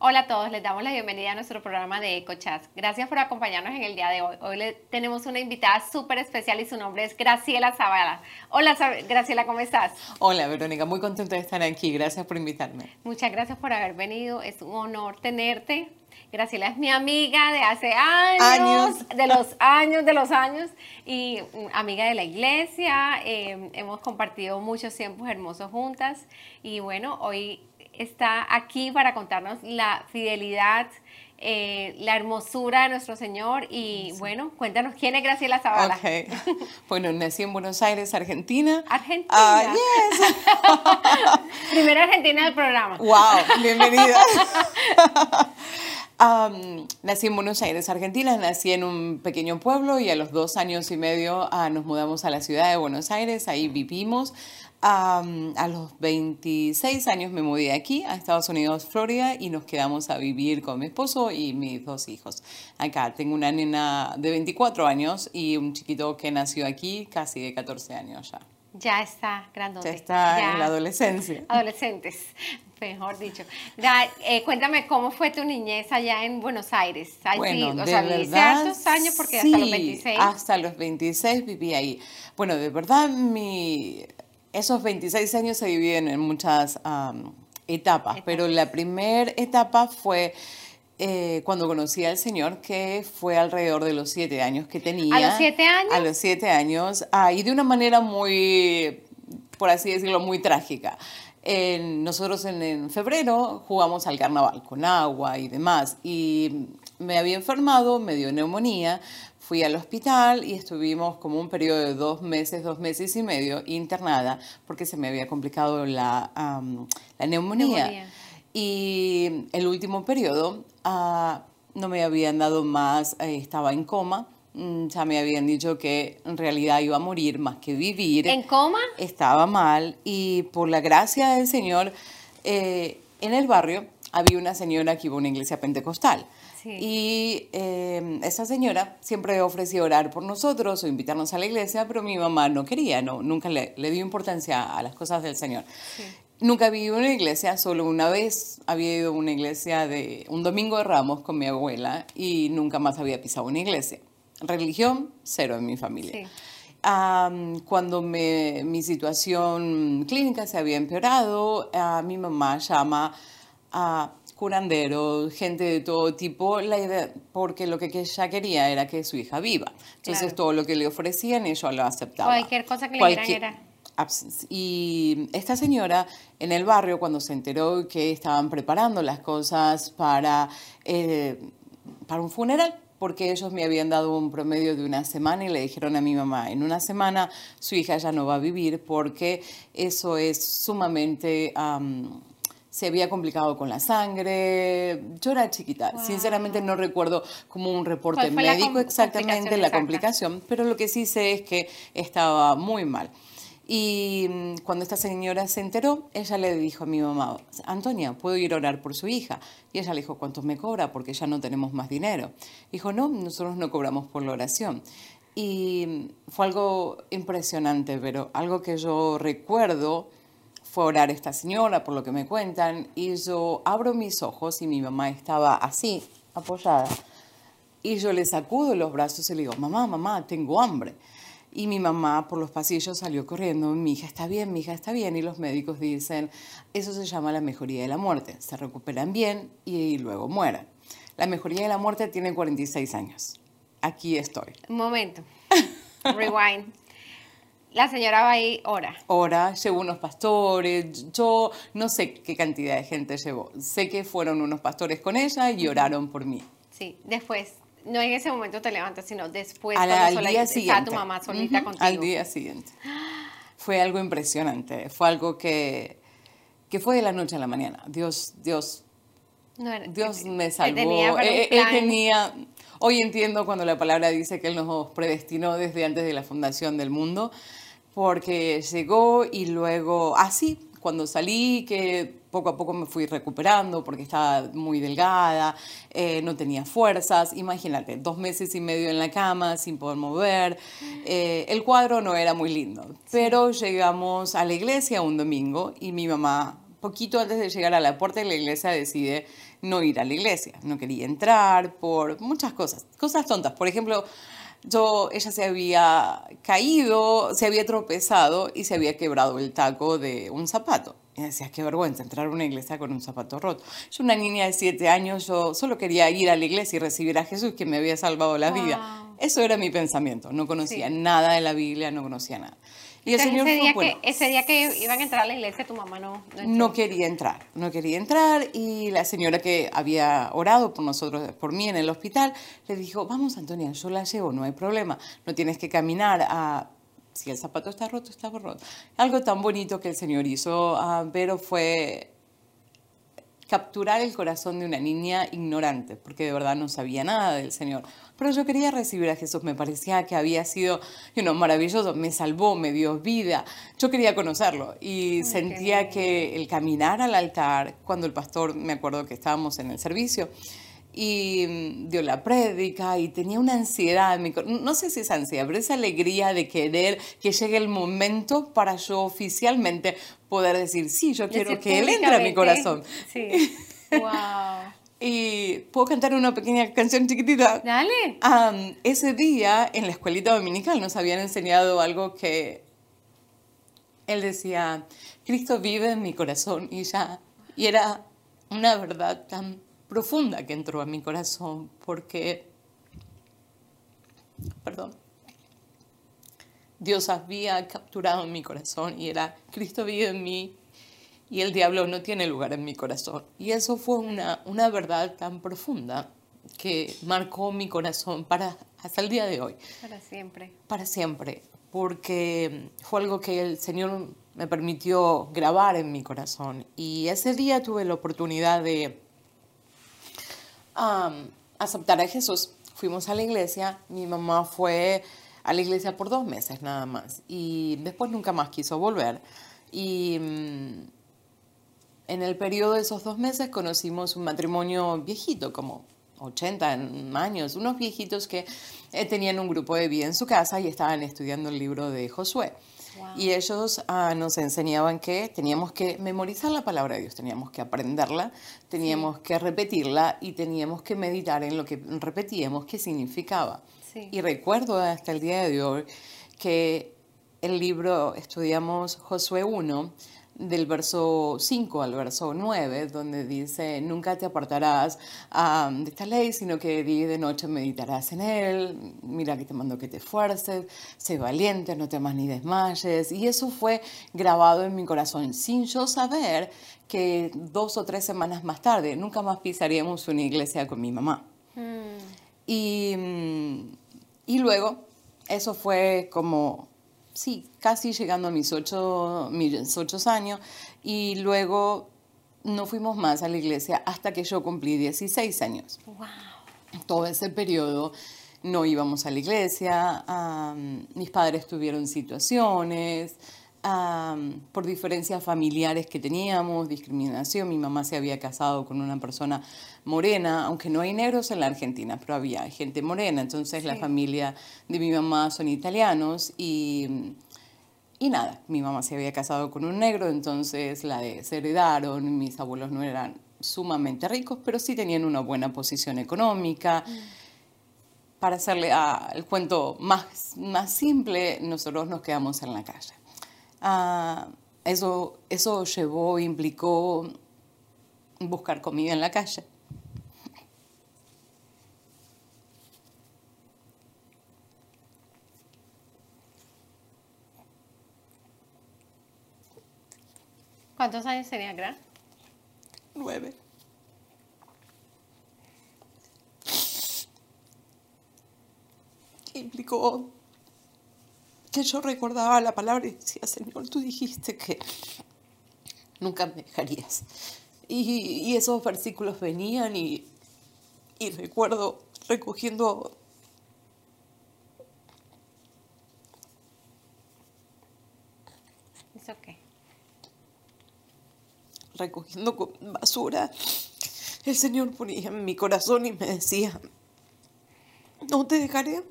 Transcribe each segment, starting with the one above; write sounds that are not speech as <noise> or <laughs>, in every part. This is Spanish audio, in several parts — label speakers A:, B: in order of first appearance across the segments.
A: Hola a todos, les damos la bienvenida a nuestro programa de EcoChat. Gracias por acompañarnos en el día de hoy. Hoy le tenemos una invitada súper especial y su nombre es Graciela Zavala. Hola Graciela, ¿cómo estás?
B: Hola Verónica, muy contenta de estar aquí. Gracias por invitarme.
A: Muchas gracias por haber venido. Es un honor tenerte. Graciela es mi amiga de hace años, de los años, de los años, y amiga de la iglesia. Eh, hemos compartido muchos tiempos hermosos juntas. Y bueno, hoy está aquí para contarnos la fidelidad, eh, la hermosura de nuestro Señor y bueno, cuéntanos quién es Graciela Zavala.
B: Okay. <laughs> Bueno, nací en Buenos Aires, Argentina.
A: Argentina. Ah, yes. <laughs> Primera argentina del programa.
B: Wow, <laughs> bienvenida. nací en Buenos Aires, Argentina, nací en un pequeño pueblo y a los dos años y medio ah, nos mudamos a la ciudad de Buenos Aires, ahí vivimos a los 26 años me mudé aquí, a Estados Unidos, Florida, y nos quedamos a vivir con mi esposo y mis dos hijos. Acá tengo una nena de 24 años y un chiquito que nació aquí, casi de 14 años ya.
A: Ya está grandote.
B: Ya está en la adolescencia.
A: Adolescentes, <laughs> mejor dicho. Eh, cuéntame cómo fue tu niñez allá en Buenos Aires.
B: bueno, o de sea, verdad, años porque hasta los 26. Hasta los 26 viví ahí. Bueno, de verdad mi esos 26 años se dividen en muchas etapas, pero la primera etapa fue eh, cuando conocí al Señor, que fue alrededor de los siete años que tenía.
A: ¿A los siete años?
B: A los siete años, ah, y de una manera muy, por así decirlo, muy trágica. nosotros en, en, febrero jugamos al carnaval con agua y demás, y me había enfermado, me dio neumonía, fui al hospital y estuvimos como un periodo de dos meses, dos meses y medio internada porque se me había complicado la, la neumonía. Y el último periodo ah, no me habían dado más, eh, estaba en coma. Mm, ya me habían dicho que en realidad iba a morir más que vivir.
A: ¿En coma?
B: Estaba mal y por la gracia del Señor, eh, en el barrio había una señora que iba a una iglesia pentecostal. Y eh, esa señora siempre ofrecía orar por nosotros o invitarnos a la iglesia, pero mi mamá no quería, no, nunca le, le dio importancia a las cosas del Señor. Nunca había ido a una iglesia, solo una vez había ido a una iglesia de un domingo de Ramos con mi abuela y nunca más había pisado una iglesia. Religión, cero en mi familia. cuando me, mi situación clínica se había empeorado, mi mamá llama a curanderos, gente de todo tipo, la idea, porque lo que ella quería era que su hija viva. Entonces todo lo que le ofrecían ella lo aceptaba.
A: Cualquier cosa que le dieran era...
B: Y esta señora en el barrio, cuando se enteró que estaban preparando las cosas para, eh, para un funeral, porque ellos me habían dado un promedio de una semana y le dijeron a mi mamá, en una semana su hija ya no va a vivir porque eso es sumamente se había complicado con la sangre. Yo era chiquita, sinceramente no recuerdo como un reporte médico exactamente la complicación, pero lo que sí sé es que estaba muy mal. Y mm, cuando esta señora se enteró, ella le dijo a mi mamá, Antonia, ¿puedo ir a orar por su hija? Y ella le dijo, ¿cuánto me cobra? Porque ya no tenemos más dinero. Dijo, no, nosotros no cobramos por la oración. Y mm, fue algo impresionante, pero algo que yo recuerdo fue a orar esta señora, por lo que me cuentan, y yo abro mis ojos y mi mamá estaba así, apoyada. Y yo le sacudo los brazos y le digo, mamá, mamá, tengo hambre. Y mi mamá por los pasillos salió corriendo, mi hija está bien, mi hija está bien. Y los médicos dicen, eso se llama la mejoría de la muerte. Se recuperan bien y luego mueren. La mejoría de la muerte tiene 46 años. Aquí estoy.
A: Un momento. <laughs> Rewind. La señora va ahí, ora.
B: Ora, llevó unos pastores. Yo no sé qué cantidad de gente llevó. Sé que fueron unos pastores con ella y oraron por mí.
A: Sí, después. No en ese momento te levantas, sino después.
B: al día siguiente.
A: Está tu mamá solita contigo.
B: Al día siguiente. Fue algo impresionante. Fue algo que, que fue de la noche a la mañana. Dios, Dios, Dios me salvó. Tenía él, él tenía Hoy entiendo cuando la palabra dice que Él nos predestinó desde antes de la fundación del mundo, porque llegó y luego, así, cuando salí, que poco a poco me fui recuperando porque estaba muy delgada, eh, no tenía fuerzas, imagínate, dos meses y medio en la cama sin poder mover, eh, el cuadro no era muy lindo, pero llegamos a la iglesia un domingo y mi mamá poquito antes de llegar a la puerta de la iglesia decide no ir a la iglesia. No quería entrar por muchas cosas, cosas tontas. Por ejemplo, yo, ella se había caído, se había tropezado y se había quebrado el taco de un zapato. Y decía, qué vergüenza entrar a una iglesia con un zapato roto. Yo, una niña de siete años, yo solo quería ir a la iglesia y recibir a Jesús que me había salvado la vida. Eso era mi pensamiento. No conocía nada de la Biblia, no conocía nada.
A: Y el Señor ese, día que, ese día que iban a entrar a la iglesia, tu mamá no,
B: no, quería entrar, no quería entrar y la señora que había orado por nosotros, por mí en el hospital, le dijo, vamos Antonia, yo la llevo, no hay problema, no tienes que caminar a... Si el zapato está roto, está roto. Algo tan bonito que el Señor hizo, uh, pero fue capturar el corazón de una niña ignorante, porque de verdad no sabía nada del Señor. Pero yo quería recibir a Jesús, me parecía que había sido you maravilloso, me salvó, me dio vida. Yo quería conocerlo y sentía que el caminar al altar, cuando el pastor, me acuerdo que estábamos en el servicio, y mm, dio la prédica y tenía una ansiedad, no sé si es ansiedad, pero esa alegría de querer que llegue el momento para yo oficialmente poder decir, sí, yo quiero que Él entre a mi corazón.
A: Sí. <laughs> wow.
B: y puedo cantar una pequeña canción chiquitita.
A: Dale.
B: ese día en la escuelita dominical nos habían enseñado algo que él decía, Cristo vive en mi corazón y ya, y era una verdad tan profunda que entró a mi corazón porque, perdón, Dios había capturado mi corazón y era, Cristo vive en mí y el diablo no tiene lugar en mi corazón. Y eso fue una, una verdad tan profunda que marcó mi corazón para hasta el día de hoy.
A: Para siempre.
B: Para siempre, porque fue algo que el Señor me permitió grabar en mi corazón. Y ese día tuve la oportunidad de aceptar a Jesús. Fuimos a la iglesia, mi mamá fue a la iglesia por dos meses nada más y después nunca más quiso volver. Y mm, en el periodo de esos dos meses conocimos un matrimonio viejito, como 80 años, unos viejitos que eh, tenían un grupo de vida en su casa y estaban estudiando el libro de Josué. Y ellos ah, nos enseñaban que teníamos que memorizar la palabra de Dios, teníamos que aprenderla, teníamos que repetirla y teníamos que meditar en lo que repetíamos, qué significaba. Y recuerdo hasta el día de hoy que el libro, estudiamos Josué 1, del verso 5 al verso 9, donde dice, nunca te apartarás de esta ley, sino que día y de noche meditarás en él, mira que te mando que te esfuerces, sé valiente, no temas ni desmayes. Y eso fue grabado en mi corazón, sin yo saber que dos o tres semanas más tarde nunca más pisaríamos una iglesia con mi mamá. Mm. Y, y luego, eso fue como sí, casi llegando a mis ocho, mis ocho años y luego no fuimos más a la iglesia hasta que yo cumplí 16 años.
A: Wow.
B: Todo ese periodo no íbamos a la iglesia, mis padres tuvieron situaciones, por diferencias familiares que teníamos, discriminación. Mi mamá se había casado con una persona morena, aunque no hay negros en la Argentina, pero había gente morena. Entonces la familia de mi mamá son italianos y, y nada, mi mamá se había casado con un negro, entonces la desheredaron. Mis abuelos no eran sumamente ricos, pero sí tenían una buena posición económica. Mm. Para hacerle el cuento más, más simple, nosotros nos quedamos en la calle. Ah, eso, eso llevó, implicó buscar comida en la calle.
A: ¿Cuántos años tenía Gran?
B: Nueve. implicó que yo recordaba la palabra y decía, Señor, tú dijiste que nunca me dejarías. Y, esos versículos venían y, y recuerdo recogiendo recogiendo basura, el Señor ponía en mi corazón y me decía, no te dejaré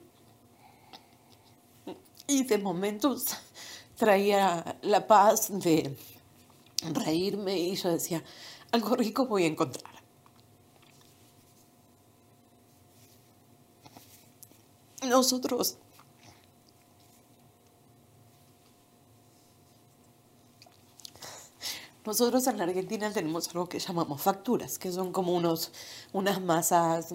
B: y de momentos traía la paz de reírme y yo decía, algo rico voy a encontrar. Nosotros Nosotros en la Argentina tenemos algo que llamamos facturas, que son como unos, unas masas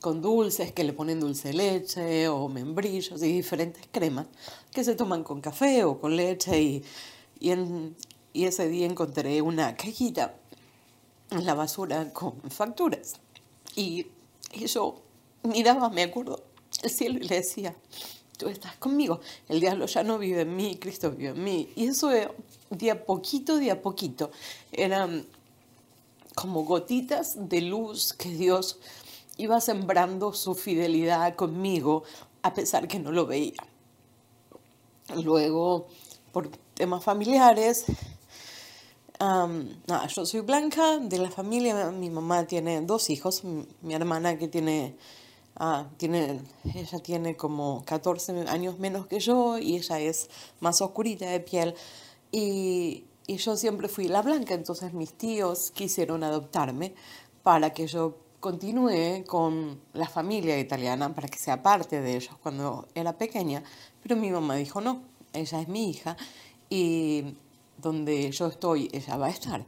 B: con dulces que le ponen dulce leche o membrillos y diferentes cremas que se toman con café o con leche y, y ese día encontré una cajita en la basura con facturas y, y yo miraba, me acuerdo, el cielo y le decía, tú estás conmigo, el diablo ya no vive en mí, Cristo vive en mí. Y eso de a poquito, de a poquito, eran como gotitas de luz que Dios iba sembrando su fidelidad conmigo a pesar que no lo veía. Luego, por temas familiares, yo soy blanca de la familia, mi mamá tiene dos hijos, mi hermana que tiene Ah, tiene, ella tiene como 14 años menos que yo y ella es más oscurita de piel. Y, y yo siempre fui la blanca, entonces mis tíos quisieron adoptarme para que yo continúe con la familia italiana, para que sea parte de ellos cuando era pequeña. Pero mi mamá dijo, no, ella es mi hija y donde yo estoy, ella va a estar.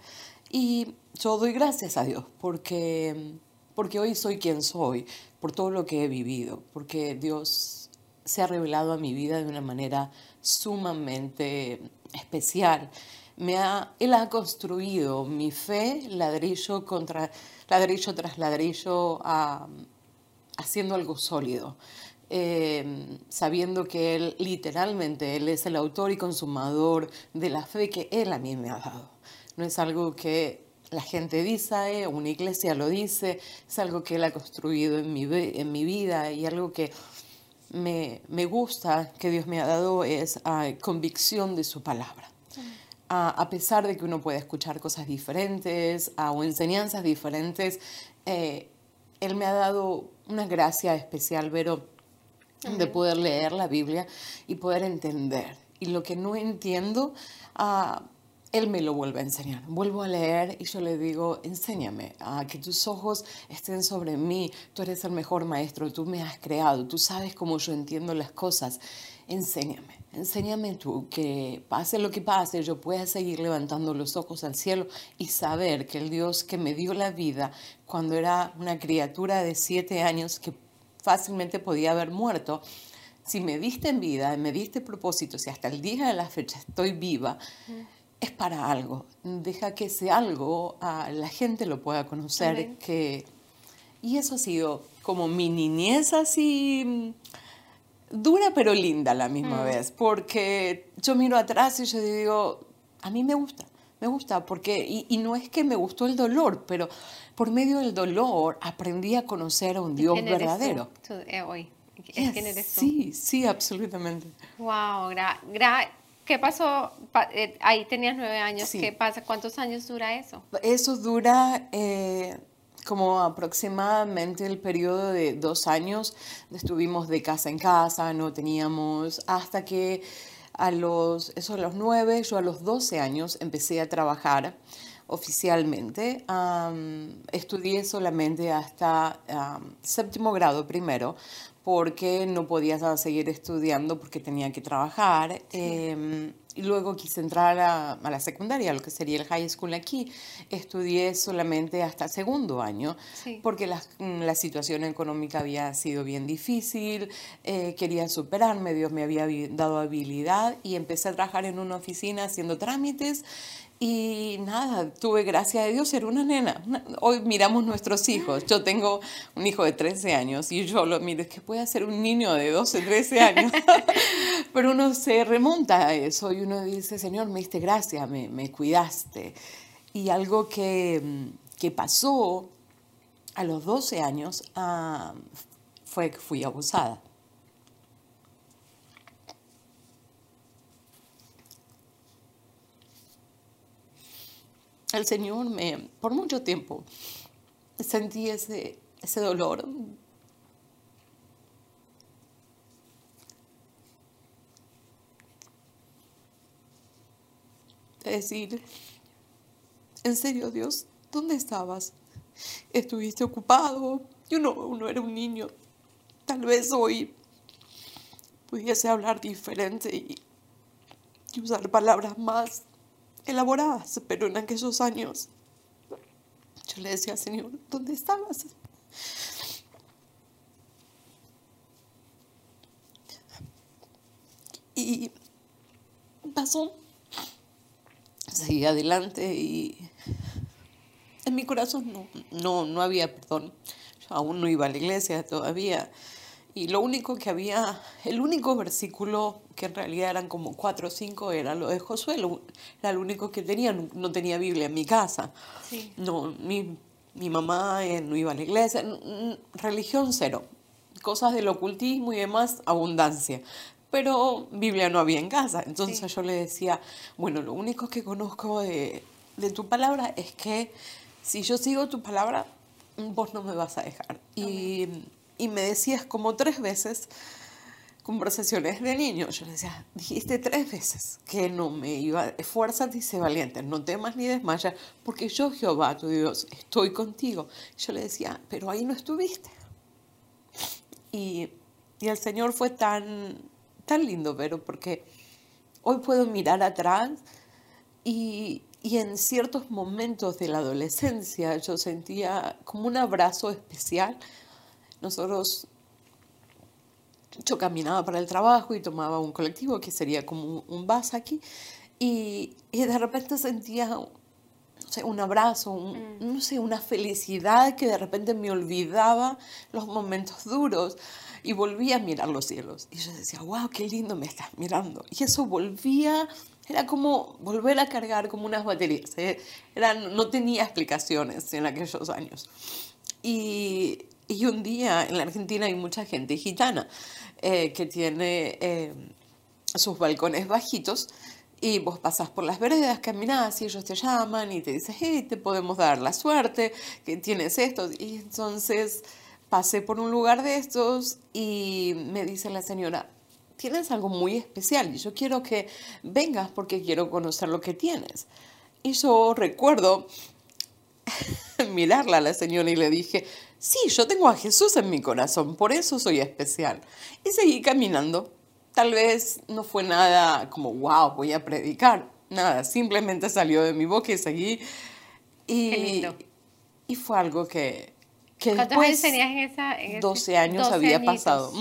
B: Y yo doy gracias a Dios porque, porque hoy soy quien soy, por todo lo que he vivido, porque Dios se ha revelado a mi vida de una manera sumamente especial. Me ha, él ha construido mi fe ladrillo contra ladrillo tras ladrillo haciendo algo sólido. Eh, sabiendo que Él literalmente, Él es el autor y consumador de la fe que Él a mí me ha dado. No es algo que la gente dice, una iglesia lo dice, es algo que él ha construido en mi, en mi vida y algo que me, me gusta que Dios me ha dado es ah, convicción de su palabra. A pesar de que uno puede escuchar cosas diferentes ah, o enseñanzas diferentes, eh, Él me ha dado una gracia especial, Vero, de poder leer la Biblia y poder entender. Y lo que no entiendo, él me lo vuelve a enseñar. Vuelvo a leer y yo le digo, enséñame a que tus ojos estén sobre mí. Tú eres el mejor maestro, tú me has creado, tú sabes cómo yo entiendo las cosas. Enséñame, enséñame tú que pase lo que pase, yo pueda seguir levantando los ojos al cielo y saber que el Dios que me dio la vida cuando era una criatura de siete años que fácilmente podía haber muerto, si me diste en vida, me diste propósito, si hasta el día de la fecha estoy viva, es para algo. Deja que ese algo a la gente lo pueda conocer. Que... Y eso ha sido como mi niñez así dura pero linda a la misma mm. vez, porque yo miro atrás y yo digo, a mí me gusta, me gusta, porque, y, no es que me gustó el dolor, pero por medio del dolor aprendí a conocer a un Dios verdadero.
A: Eh, hoy?
B: Sí, sí, absolutamente.
A: Wow, gra ¿Qué pasó? Eh, ahí tenías nueve años. ¿Qué pasa? ¿Cuántos años dura eso?
B: Eso dura eh, como aproximadamente el periodo de dos años. Estuvimos de casa en casa, no teníamos, hasta que a los, eso a los nueve, yo a los doce años empecé a trabajar oficialmente. estudié solamente hasta séptimo grado primero, porque no podía seguir estudiando porque tenía que trabajar. Em, y luego quise entrar a, la secundaria, lo que sería el high school aquí. Estudié solamente hasta segundo año, porque la, la, situación económica había sido bien difícil, eh, quería superarme, Dios me había dado habilidad y empecé a trabajar en una oficina haciendo trámites y nada, tuve gracia de Dios ser una nena. Hoy miramos nuestros hijos. Yo tengo un hijo de 13 años y yo lo miro, es que puede ser un niño de 12, 13 años. <laughs> Pero uno se remonta a eso y uno dice, Señor, me diste gracia, me, me cuidaste. Y algo que, que, pasó a los 12 años ah, fue que fui abusada. El Señor me, por mucho tiempo, sentí ese, ese dolor. De decir, en serio, Dios, ¿dónde estabas? ¿Estuviste ocupado? Yo no, no era un niño. Tal vez hoy pudiese hablar diferente y usar palabras más elaboradas, pero en aquellos años yo le decía, Señor, ¿dónde estabas? Y pasó, seguí adelante y en mi corazón no, no, no había perdón. Yo aún no iba a la iglesia todavía. Y lo único que había, el único versículo que en realidad eran como cuatro o cinco era lo de Josué, era el único que tenía, no, tenía Biblia en mi casa. No, mi, mi mamá eh, no iba a la iglesia, religión cero, cosas del ocultismo y demás, abundancia. Pero Biblia no había en casa. Entonces yo le decía, bueno, lo único que conozco de, de tu palabra es que si yo sigo tu palabra, vos no me vas a dejar. Y y me decías como tres veces conversaciones de niño. Yo le decía, dijiste tres veces que no me iba, esfuérzate y sé valiente, no temas ni desmayas, porque yo, Jehová, tu Dios, estoy contigo. Yo le decía, pero ahí no estuviste. Y, y el Señor fue tan, tan lindo, pero porque hoy puedo mirar atrás y, y en ciertos momentos de la adolescencia yo sentía como un abrazo especial nosotros, yo caminaba para el trabajo y tomaba un colectivo que sería como un bus aquí y, y de repente sentía no sé, un abrazo, mm. no sé, una felicidad que de repente me olvidaba los momentos duros y volvía a mirar los cielos. Y yo decía, wow, qué lindo me estás mirando. Y eso volvía, era como volver a cargar como unas baterías. ¿eh? Era, no tenía explicaciones en aquellos años. Y, y un día en la Argentina hay mucha gente gitana eh, que tiene eh, sus balcones bajitos y vos pasás por las veredas, caminás y ellos te llaman y te dicen, hey, te podemos dar la suerte, que tienes esto. Y entonces pasé por un lugar de estos y me dice la señora, tienes algo muy especial y yo quiero que vengas porque quiero conocer lo que tienes. Y yo recuerdo <laughs> mirarla a la señora y le dije, sí, yo tengo a Jesús en mi corazón, por eso soy especial. Y seguí caminando. Tal vez no fue nada como, wow, voy a predicar. Nada, simplemente salió de mi boca y seguí. Y, Qué lindo. y fue algo que, que
A: ¿Cuántos después, años tenías en esa? En
B: 12 años había pasado.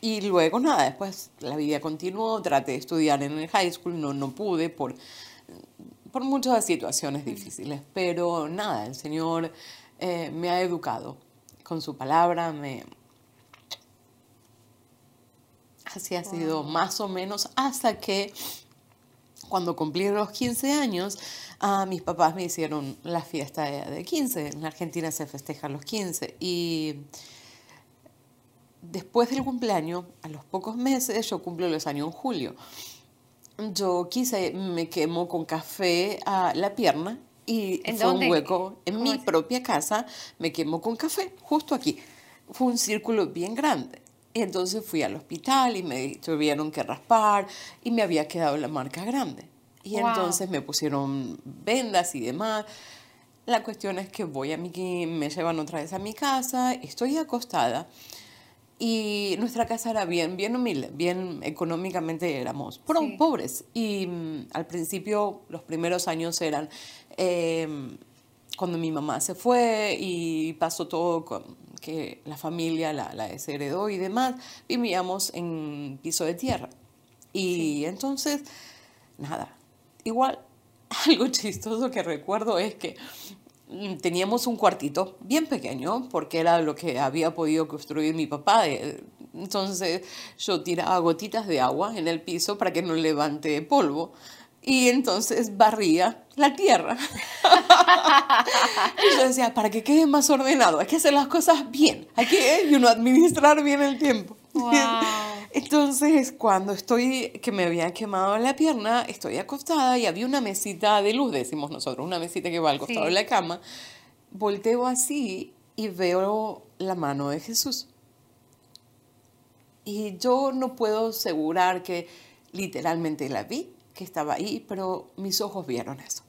B: Y luego nada, después la vida continuó, traté de estudiar en el high school, no, no pude por, por muchas situaciones difíciles, pero nada, el Señor eh, me ha educado con su palabra, me... Así ha sido más o menos hasta que cuando cumplí los 15 años, a mis papás me hicieron la fiesta de 15. En Argentina se festejan los 15. Y después del cumpleaños, a los pocos meses, yo cumplo los años en julio. Yo quise, me quemo con café a la pierna y ¿En fue un hueco en mi propia casa, me quemó con café, justo aquí. Fue un círculo bien grande. Entonces fui al hospital y me tuvieron que raspar y me había quedado la marca grande. Y entonces me pusieron vendas y demás. La cuestión es que voy a mi, me llevan otra vez a mi casa, estoy acostada y nuestra casa era bien, bien humilde, bien económicamente éramos pobres. Y mm, al principio, los primeros años eran Em, cuando mi mamá se fue y pasó todo con que la familia la, la desheredó y demás, vivíamos en piso de tierra. Y entonces, nada, igual <laughs> algo chistoso que recuerdo es que mm, teníamos un cuartito bien pequeño porque era lo que había podido construir mi papá. Entonces yo tiraba gotitas de agua en el piso para que no levante polvo y entonces barría la tierra. <laughs> y yo decía, para que quede más ordenado, hay que hacer las cosas bien, hay que y uno administrar bien el tiempo. <laughs> Entonces, cuando estoy, que me había quemado la pierna, estoy acostada y había una mesita de luz, decimos nosotros, una mesita que va al costado de la cama, volteo así y veo la mano de Jesús. Y yo no puedo asegurar que literalmente la vi, que estaba ahí, pero mis ojos vieron eso.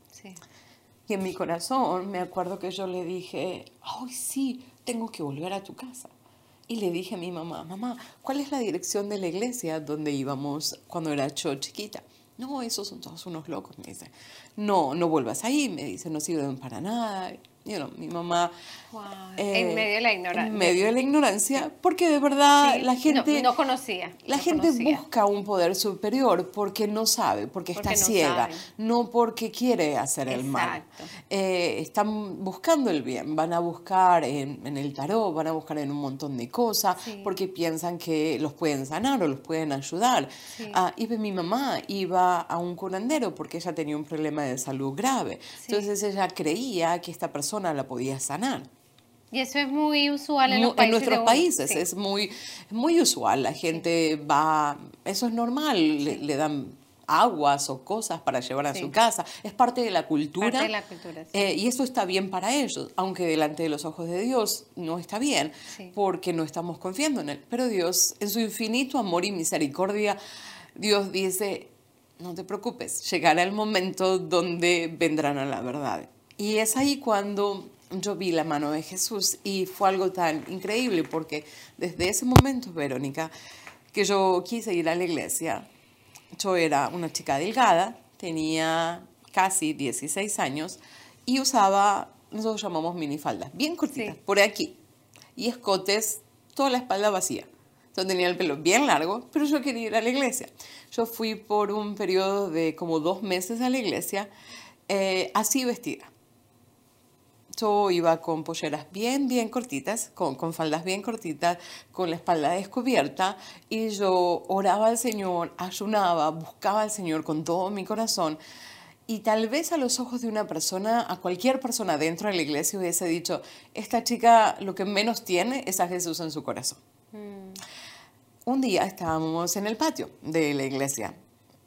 B: Y en mi corazón me acuerdo que yo le dije, ay sí, tengo que volver a tu casa. Y le dije a mi mamá, mamá, ¿cuál es la dirección de la iglesia donde íbamos cuando era yo chiquita? No, esos son todos unos locos, me dice. No, no vuelvas ahí, me dice, no sirven para nada mi mamá...
A: en eh, medio de la ignorancia.
B: En medio de la ignorancia, porque de verdad la gente...
A: No, conocía.
B: La gente busca un poder superior porque no sabe, porque, está ciega, no porque quiere hacer el mal. Eh, están buscando el bien, van a buscar en, el tarot, van a buscar en un montón de cosas, porque piensan que los pueden sanar o los pueden ayudar. Ah, y mi mamá iba a un curandero porque ella tenía un problema de salud grave. Entonces ella creía que esta persona la podía sanar.
A: Y eso es muy usual en,
B: en nuestros países, es muy, muy usual. La gente va, eso es normal, le, dan aguas o cosas para llevar a su casa. Es parte de la cultura.
A: Parte de la cultura
B: eh, y eso está bien para ellos, aunque delante de los ojos de Dios no está bien, porque no estamos confiando en Él. Pero Dios, en su infinito amor y misericordia, Dios dice, no te preocupes, llegará el momento donde vendrán a la verdad. Y es ahí cuando yo vi la mano de Jesús y fue algo tan increíble porque desde ese momento, Verónica, que yo quise ir a la iglesia, yo era una chica delgada, tenía casi 16 años y usaba, nosotros llamamos minifaldas, bien cortitas, por aquí, y escotes, toda la espalda vacía. Yo tenía el pelo bien largo, pero yo quería ir a la iglesia. Yo fui por un periodo de como dos meses a la iglesia, eh, así vestida yo iba con polleras bien, bien cortitas, con, con faldas bien cortitas, con la espalda descubierta y yo oraba al Señor, ayunaba, buscaba al Señor con todo mi corazón. Y tal vez a los ojos de una persona, a cualquier persona dentro de la iglesia hubiese dicho, esta chica lo que menos tiene es a Jesús en su corazón. Mm. Un día estábamos en el patio de la iglesia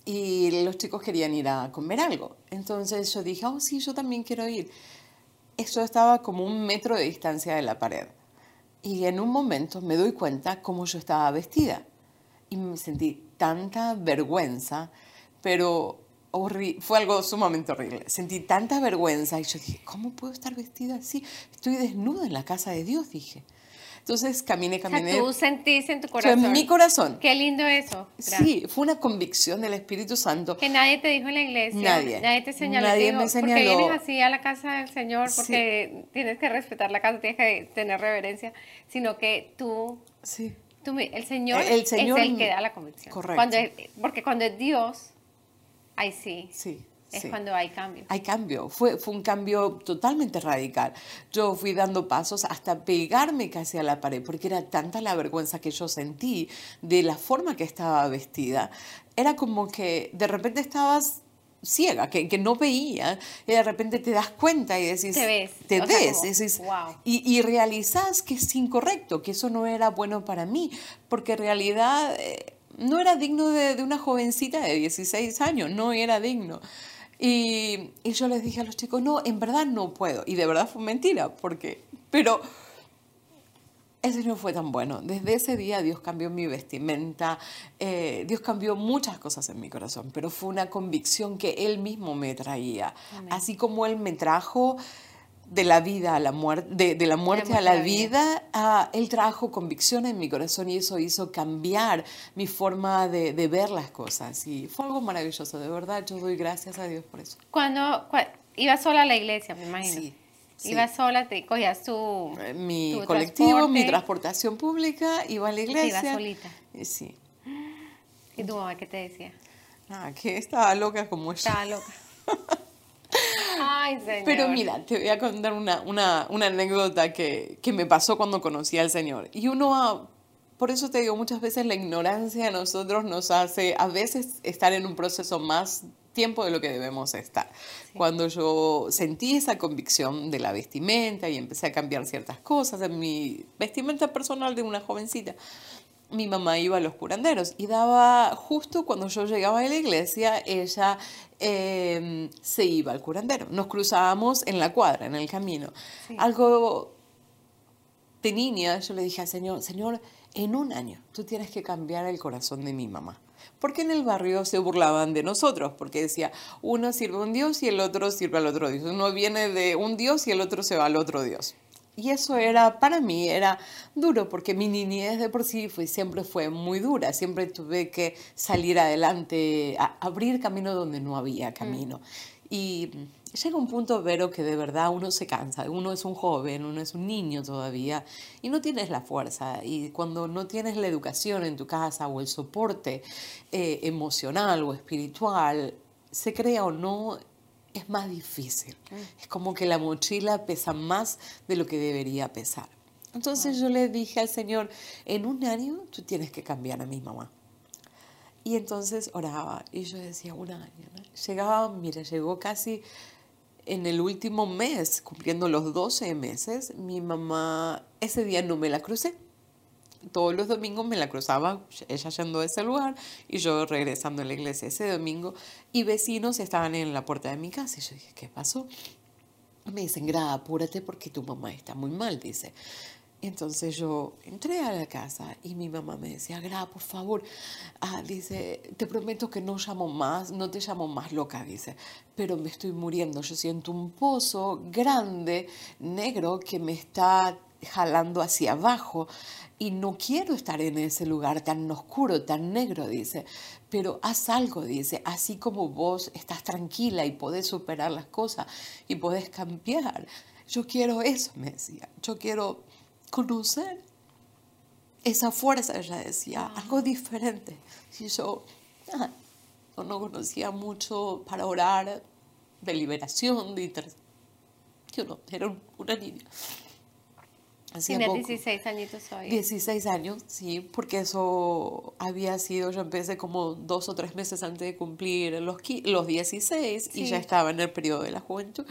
B: y los chicos querían ir a comer algo. Entonces yo dije, oh sí, yo también quiero ir eso estaba como un metro de distancia de la pared. Y en un momento me doy cuenta cómo yo estaba vestida. Y me sentí tanta vergüenza, pero fue algo sumamente horrible. Sentí tanta vergüenza y yo dije, ¿cómo puedo estar vestida así? Estoy desnuda en la casa de Dios, dije. Entonces caminé, caminé.
A: O tú sentís en tu corazón.
B: en mi corazón.
A: Qué lindo eso.
B: Sí, fue una convicción del Espíritu Santo.
A: Que nadie te dijo en la iglesia.
B: Nadie.
A: Nadie te señaló. Nadie me señaló. Porque vienes así a la casa del Señor, porque tienes que respetar la casa, tienes que tener reverencia, sino que tú.
B: Sí.
A: Tú, el Señor, el Señor es el que da la convicción.
B: Correcto.
A: Cuando porque cuando es Dios, ahí sí.
B: Sí
A: es cuando hay cambio.
B: Hay cambio, fue, fue un cambio totalmente radical. Yo fui dando pasos hasta pegarme casi a la pared, porque era tanta la vergüenza que yo sentí de la forma que estaba vestida. Era como que de repente estabas ciega, que, que, no veía, y de repente te das cuenta y decís,
A: te ves,
B: te ves y, y, realizás que es incorrecto, que eso no era bueno para mí, porque en realidad eh, no era digno de, de, una jovencita de 16 años, no era digno. Y, yo les dije a los chicos, no, en verdad no puedo. Y de verdad fue mentira, porque, pero ese no fue tan bueno. Desde ese día Dios cambió mi vestimenta, eh, Dios cambió muchas cosas en mi corazón, pero fue una convicción que Él mismo me traía. Así como Él me trajo de la vida a la muerte, de, la muerte a la vida, ah, él trajo convicción en mi corazón y eso hizo cambiar mi forma de, ver las cosas. Y fue algo maravilloso, de verdad, yo doy gracias a Dios por eso.
A: Cuando, ibas sola a la iglesia, me imagino. Sí. Ibas sola, te cogías tu.
B: Eh, mi colectivo, mi transportación pública, iba a la iglesia.
A: ibas solita.
B: Sí.
A: ¿Y tu mamá qué te decía?
B: Ah, que estaba loca como ella.
A: Estaba loca. <laughs> Ay, Señor.
B: Pero mira, te voy a contar una, una, una anécdota que, que, me pasó cuando conocí al Señor. Y uno, por eso te digo, muchas veces la ignorancia a nosotros nos hace a veces estar en un proceso más tiempo de lo que debemos estar. Cuando yo sentí esa convicción de la vestimenta y empecé a cambiar ciertas cosas en mi vestimenta personal de una jovencita, mi mamá iba a los curanderos y daba, justo cuando yo llegaba a la iglesia, ella em, se iba al curandero. Nos cruzábamos en la cuadra, en el camino. Algo de niña, yo le dije al Señor, Señor, en un año tú tienes que cambiar el corazón de mi mamá. Porque en el barrio se burlaban de nosotros, porque decía, uno sirve a un Dios y el otro sirve al otro Dios. Uno viene de un Dios y el otro se va al otro Dios. Y eso era, para mí, era duro, porque mi niñez de por sí fue, siempre fue muy dura. Siempre tuve que salir adelante, abrir camino donde no había mm. camino. Y llega un punto, Vero, que de verdad uno se cansa. Uno es un joven, uno es un niño todavía y no tienes la fuerza. Y cuando no tienes la educación en tu casa o el soporte eh, emocional o espiritual, se crea o no, es más difícil. Mm. Es como que la mochila pesa más de lo que debería pesar. Entonces yo le dije al Señor, en un año tú tienes que cambiar a mi mamá. Y entonces oraba y yo decía, un año. Llegaba, mira, llegó casi en el último mes, cumpliendo los 12 meses, mi mamá ese día no me la crucé. Todos los domingos me la cruzaba, ella yendo a ese lugar y yo regresando a la iglesia ese domingo. Y vecinos estaban en la puerta de mi casa. Y yo dije, ¿qué pasó? Me dicen, Gra, apúrate porque tu mamá está muy mal, dice. Entonces yo entré a la casa y mi mamá me decía, Gra, por favor, ah, dice, te prometo que no llamo más, no te llamo más loca, dice, pero me estoy muriendo, yo siento un pozo grande, negro, que me está jalando hacia abajo. Y no quiero estar en ese lugar tan oscuro, tan negro, dice, pero haz algo, dice, así como vos estás tranquila y podés superar las cosas y podés cambiar. Yo quiero eso, me decía, yo quiero conocer esa fuerza, ella decía, algo diferente. Y yo ah, no conocía mucho para orar. De liberación, de Yo no, era una niña.
A: Hacía 16 añitos hoy.
B: 16 años, sí, porque eso había sido, yo empecé como dos o tres meses antes de cumplir los, los 16 y ya estaba en el periodo de la juventud.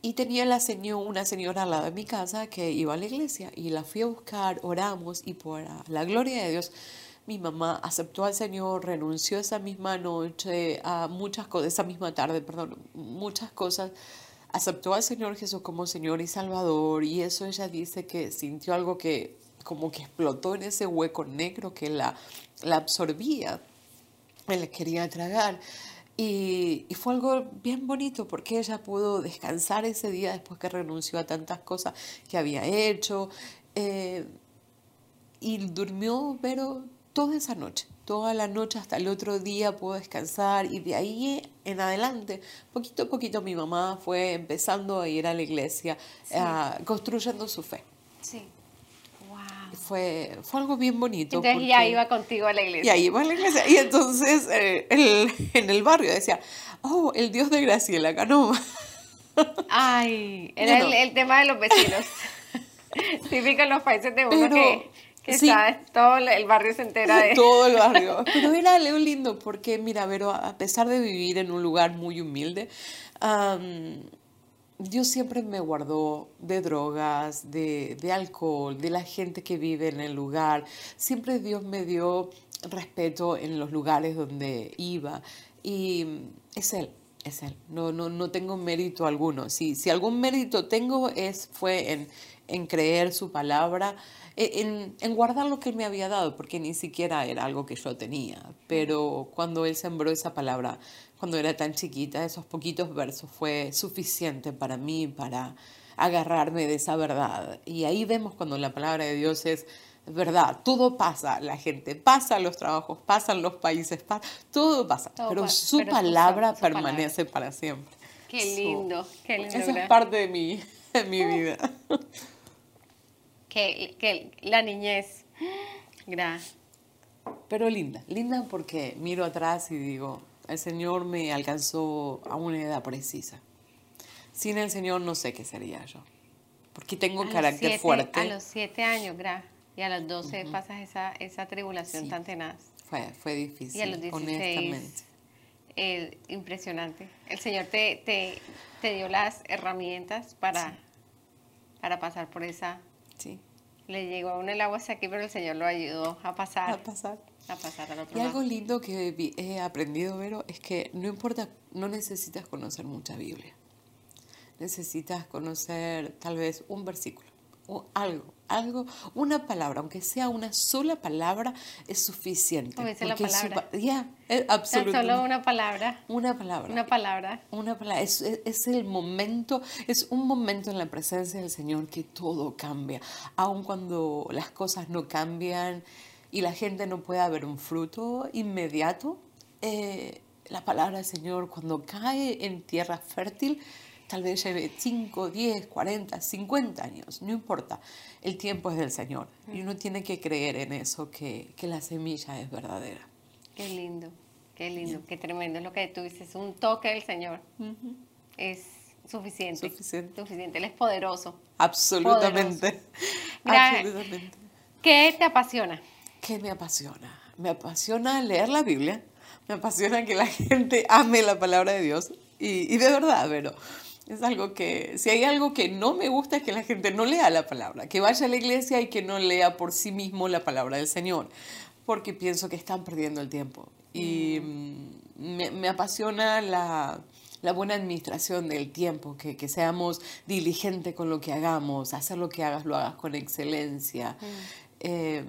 B: Y tenía la señor, una señora al lado de mi casa que iba a la iglesia y la fui a buscar, oramos y por la gloria de Dios, mi mamá aceptó al Señor, renunció esa misma noche a muchas cosas, esa misma tarde, perdón, muchas cosas. Aceptó al Señor Jesús como Señor y Salvador y eso ella dice que sintió algo que como que explotó en ese hueco negro que la, la absorbía, él quería tragar. Y, fue algo bien bonito porque ella pudo descansar ese día después que renunció a tantas cosas que había hecho. Eh, y durmió, pero toda esa noche, toda la noche hasta el otro día pudo descansar y de ahí en adelante, poquito a poquito mi mamá fue empezando a ir a la iglesia, construyendo su fe.
A: Sí
B: fue, fue algo bien bonito.
A: Entonces ya iba contigo a la iglesia.
B: Ya iba a la iglesia. Y entonces eh, el, en el barrio decía, oh, el Dios de Graciela Canova.
A: Ay, era el, tema de los vecinos. <laughs> Típico en los países de uno que, que todo el barrio se entera de... <laughs>
B: Todo el barrio. <laughs> Pero era Leo lindo porque, mira, Vero, a pesar de vivir en un lugar muy humilde, Dios siempre me guardó de drogas, de, alcohol, de la gente que vive en el lugar. Siempre Dios me dio respeto en los lugares donde iba. Y es Él, es Él. No, no, no tengo mérito alguno. Si, si algún mérito tengo es, fue en, en creer su palabra, en, en, guardar lo que Él me había dado, porque ni siquiera era algo que yo tenía. Pero cuando Él sembró esa palabra, cuando era tan chiquita, esos poquitos versos fue suficiente para mí, para agarrarme de esa verdad. Y ahí vemos cuando la palabra de Dios es verdad, todo pasa, la gente pasa, los trabajos pasan, los países pasan, todo pasa, pero, su, palabra permanece para siempre.
A: Qué lindo, qué lindo.
B: Esa es parte de mi, de mi vida.
A: Que, que la niñez, gracias.
B: Pero linda, linda porque miro atrás y digo, el Señor me alcanzó a una edad precisa. Sin el Señor no sé qué sería yo. Porque tengo carácter fuerte.
A: A los siete años, gra, y a los doce pasas esa, esa tribulación tan tenaz.
B: Fue, fue difícil,
A: y a los 16, honestamente. Eh, impresionante. El Señor te, te, te, dio las herramientas para, para pasar por esa.
B: Sí.
A: Le llegó a uno el agua hacia aquí, pero el Señor lo ayudó a pasar.
B: A pasar
A: a pasar al otro
B: y algo lindo que he aprendido, Vero, es que no importa, no necesitas conocer mucha Biblia. Necesitas conocer tal vez un versículo o algo, algo, una palabra, aunque sea una sola palabra, es suficiente.
A: Como dice la palabra.
B: Ya, absolutamente.
A: solo una palabra.
B: Una palabra.
A: Una palabra.
B: Una palabra. Es, es, el momento, es un momento en la presencia del Señor que todo cambia. Aun cuando las cosas no cambian y la gente no pueda ver un fruto inmediato, eh, la palabra del Señor cuando cae en tierra fértil, tal vez lleve 5, 10, 40, 50 años, no importa, el tiempo es del Señor y uno tiene que creer en eso, que, que la semilla es verdadera.
A: Qué lindo, qué lindo, qué tremendo lo que tú dices, un toque del Señor. Es suficiente, suficiente. Suficiente, Él es poderoso.
B: Absolutamente.
A: Absolutamente. ¿Qué te apasiona?
B: ¿Qué me apasiona? Me apasiona leer la Biblia, me apasiona que la <laughs> gente ame la palabra de Dios y, y de verdad, pero es algo que, si hay algo que no me gusta es que la gente no lea la palabra, que vaya a la iglesia y que no lea por sí mismo la palabra del Señor, porque pienso que están perdiendo el tiempo. Y mm, me, me, apasiona la, la, buena administración del tiempo, que, que, seamos diligentes con lo que hagamos, hacer lo que hagas, lo hagas con excelencia. Eh,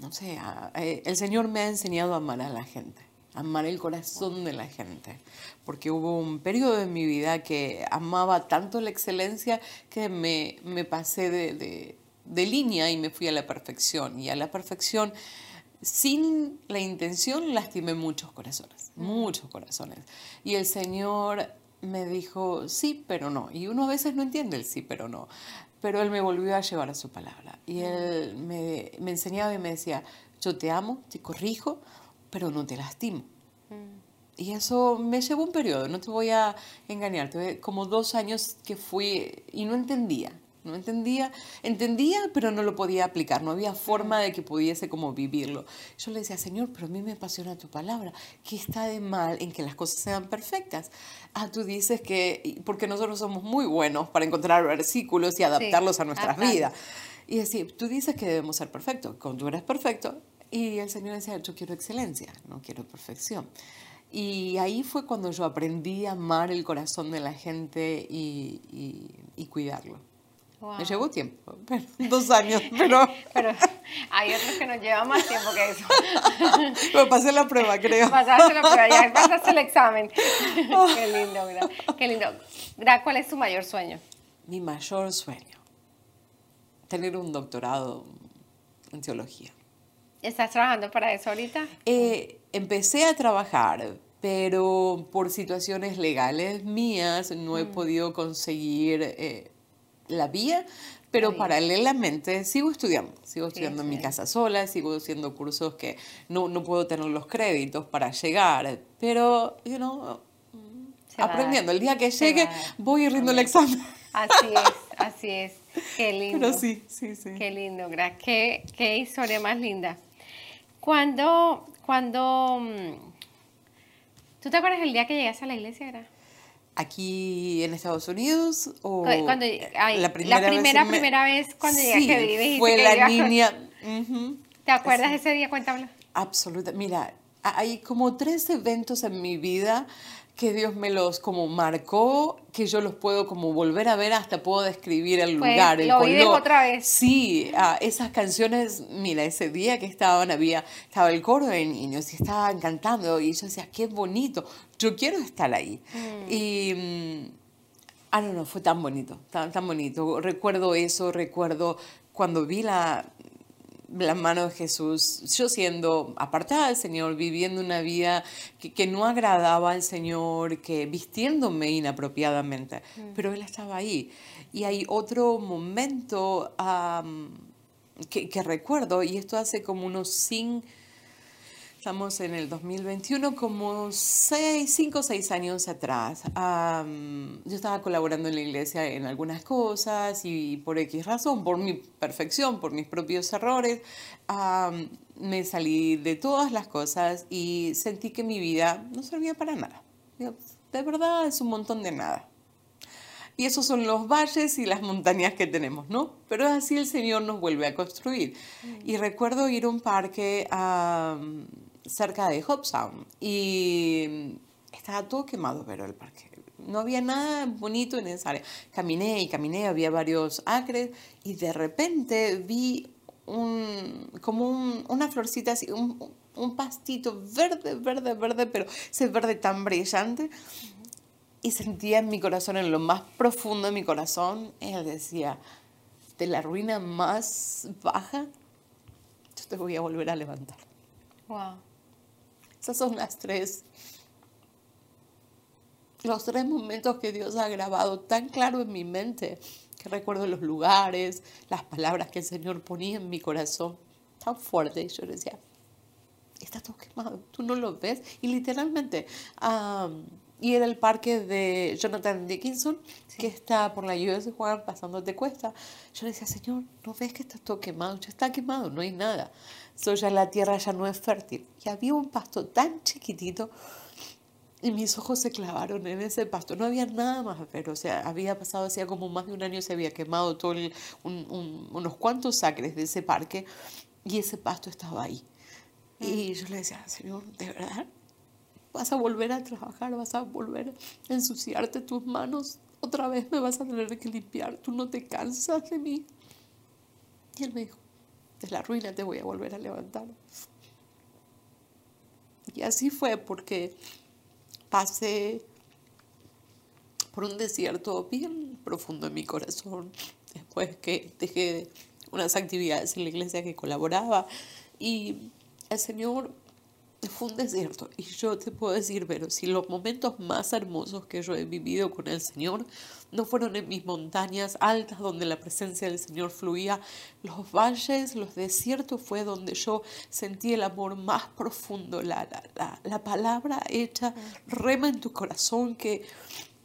B: no sé, eh, el Señor me ha enseñado a amar a la gente amar el corazón de la gente, porque hubo un periodo en mi vida que amaba tanto la excelencia que me, me pasé de, de, de, línea y me fui a la perfección. Y a la perfección, sin la intención, lastimé muchos corazones, muchos corazones. Y el Señor me dijo, sí, pero no. Y uno a veces no entiende el sí, pero no. Pero Él me volvió a llevar a su palabra. Y Él me, me enseñaba y me decía, yo te amo, te corrijo, pero no te lastimo. Mm. Y eso me llevó un periodo, no te voy a engañar, como dos años que fui y no entendía, no entendía, entendía, pero no lo podía aplicar, no había forma de que pudiese como vivirlo. Yo le decía, Señor, pero a mí me apasiona tu palabra, ¿qué está de mal en que las cosas sean perfectas? Ah, tú dices que, porque nosotros somos muy buenos para encontrar versículos y adaptarlos a nuestras vidas. Y decir, tú dices que debemos ser perfectos, cuando tú eres perfecto, y el Señor decía, yo quiero excelencia, no quiero perfección. Y ahí fue cuando yo aprendí a amar el corazón de la gente y, y, cuidarlo. Me llevó tiempo, <laughs> dos años, pero... <laughs>
A: pero hay otros que nos llevan más tiempo que eso. <laughs>
B: Me pasé la prueba, creo.
A: Pasaste la prueba, ya pasaste el examen. Qué lindo, Gra. Qué lindo. Gra, ¿cuál es tu mayor sueño?
B: Mi mayor sueño. Tener un doctorado en teología.
A: ¿Estás trabajando para eso ahorita?
B: Eh, empecé a trabajar, pero por situaciones legales mías no he mm. podido conseguir eh, la vía, pero paralelamente sigo estudiando, sigo estudiando en mi casa sola, sigo haciendo cursos que no, no puedo tener los créditos para llegar, pero, you know, aprendiendo. El día que llegue voy a rindo el examen.
A: Así es, <laughs> así es. Qué lindo.
B: Pero sí, sí, sí.
A: Qué lindo, Gra. Qué, qué historia más linda. Cuando, cuando, mm, ¿tú te acuerdas el día que llegaste a la iglesia? Era?
B: ¿Aquí en Estados Unidos? O
A: cuando, la primera, primera, vez, cuando
B: sí,
A: llegaste
B: fue la niña.
A: ¿Te acuerdas ese día? Cuéntame.
B: Absolutamente. Mira, hay como tres eventos en mi vida que Dios me los como marcó, que yo los puedo como volver a ver, hasta puedo describir el pues, lugar, el
A: lo color. otra vez.
B: Sí, ah, esas canciones, mira, ese día que estaban, había, estaba el coro de niños y estaban cantando y yo decía, qué bonito, yo quiero estar ahí. Mm. Y, mm, ah, no, no, fue tan bonito, tan, tan bonito. Recuerdo eso, recuerdo cuando vi la, la mano de Jesús, yo siendo apartada del Señor, viviendo una vida que, no agradaba al Señor, que vistiéndome inapropiadamente, mm. pero Él estaba ahí. Y hay otro momento que, que, recuerdo, y esto hace como unos cinco Estamos en el 2021, como seis, cinco o seis años atrás. yo estaba colaborando en la iglesia en algunas cosas y por X razón, por mi perfección, por mis propios errores, me salí de todas las cosas y sentí que mi vida no servía para nada. De verdad es un montón de nada. Y esos son los valles y las montañas que tenemos, ¿no? Pero así el Señor nos vuelve a construir. Y recuerdo ir a un parque cerca de Hope Sound y estaba todo quemado, pero el parque. no había nada bonito en esa área. Caminé y caminé, había varios acres y de repente vi un, como un, una florcita así, un, un, pastito verde, verde, verde, pero ese verde tan brillante. Y sentía en mi corazón, en lo más profundo de mi corazón, él decía, de la ruina más baja, yo te voy a volver a levantar.
A: Wow.
B: Esas son las tres los tres momentos que Dios ha grabado tan claro en mi mente, que recuerdo los lugares, las palabras que el Señor ponía en mi corazón, tan fuerte. Yo decía, está todo quemado, tú no lo ves. Y literalmente, y era el parque de Jonathan Dickinson, que está por la US de Juan pasando de cuesta. Yo le decía, Señor, ¿no ves que está todo quemado? Ya está quemado, no hay nada. So, ya la tierra ya no es fértil. Y había un pasto tan chiquitito y mis ojos se clavaron en ese pasto. No había nada más pero o sea, había pasado hacía como más de un año, se había quemado todo unos cuantos acres de ese parque y ese pasto estaba ahí. Y mm. yo le decía, Señor, ¿de verdad? ¿Vas a volver a trabajar? ¿Vas a volver a ensuciarte tus manos? Otra vez me vas a tener que limpiar. ¿Tú no te cansas de mí? Y él me dijo, de la ruina te voy a volver a levantar. Y así fue porque pasé por un desierto bien profundo en mi corazón, después que dejé unas actividades en la iglesia que colaboraba y el Señor fue un desierto. Y yo te puedo decir, pero si los momentos más hermosos que yo he vivido con el Señor no fueron en mis montañas altas donde la presencia del Señor fluía, los valles, los desiertos fue donde yo sentí el amor más profundo, la, la, la, palabra hecha rema en tu corazón que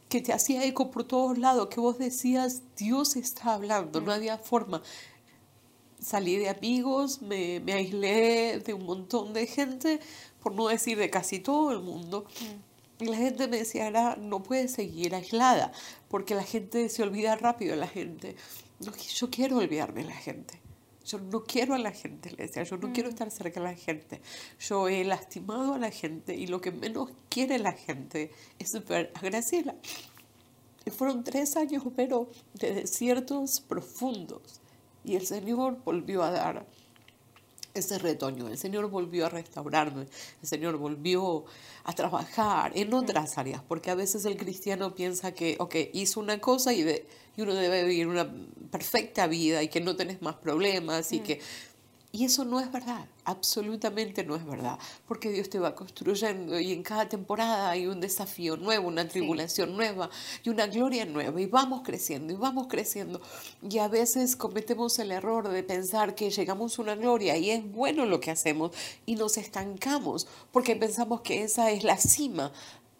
B: que te hacía eco por todos lados, que vos decías, Dios está hablando, no había forma salí de amigos, me, me, aislé de un montón de gente, por no decir de casi todo el mundo. Mm. Y la gente me decía, Ara, no puedes seguir aislada, porque la gente se olvida rápido de la gente. yo quiero olvidarme de la gente. Yo no quiero a la gente, le decía, yo no quiero mm. estar cerca de la gente. Yo he lastimado a la gente y lo que menos quiere la gente es ver a Graciela. Y fueron tres años, pero de desiertos profundos y el Señor volvió a dar ese retoño, el Señor volvió a restaurarme, el Señor volvió a trabajar en otras áreas, porque a veces el cristiano piensa que, ok, hizo una cosa y, de, y uno debe vivir una perfecta vida y que no tenés más problemas y que y eso no es verdad, absolutamente no es verdad, porque Dios te va construyendo y en cada temporada hay un desafío nuevo, una tribulación nueva y una gloria nueva y vamos creciendo y vamos creciendo. Y a veces cometemos el error de pensar que llegamos a una gloria y es bueno lo que hacemos y nos estancamos porque pensamos que esa es la cima,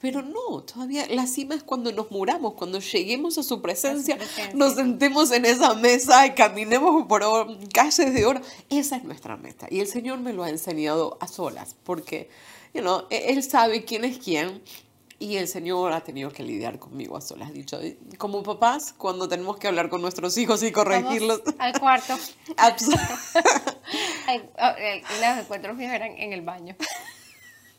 B: pero no, todavía la cima es cuando nos muramos, cuando lleguemos a su presencia, nos sentemos en esa mesa y caminemos por calles de oro. Esa es nuestra meta. Y el Señor me lo ha enseñado a solas, porque you know, e-, Él sabe quién es quién. Y el Señor ha tenido que lidiar conmigo a solas, dicho. Como papás, cuando tenemos que hablar con nuestros hijos y corregirlos.
A: al cuarto. <laughs> <laughs> Los encuentros míos eran en el baño.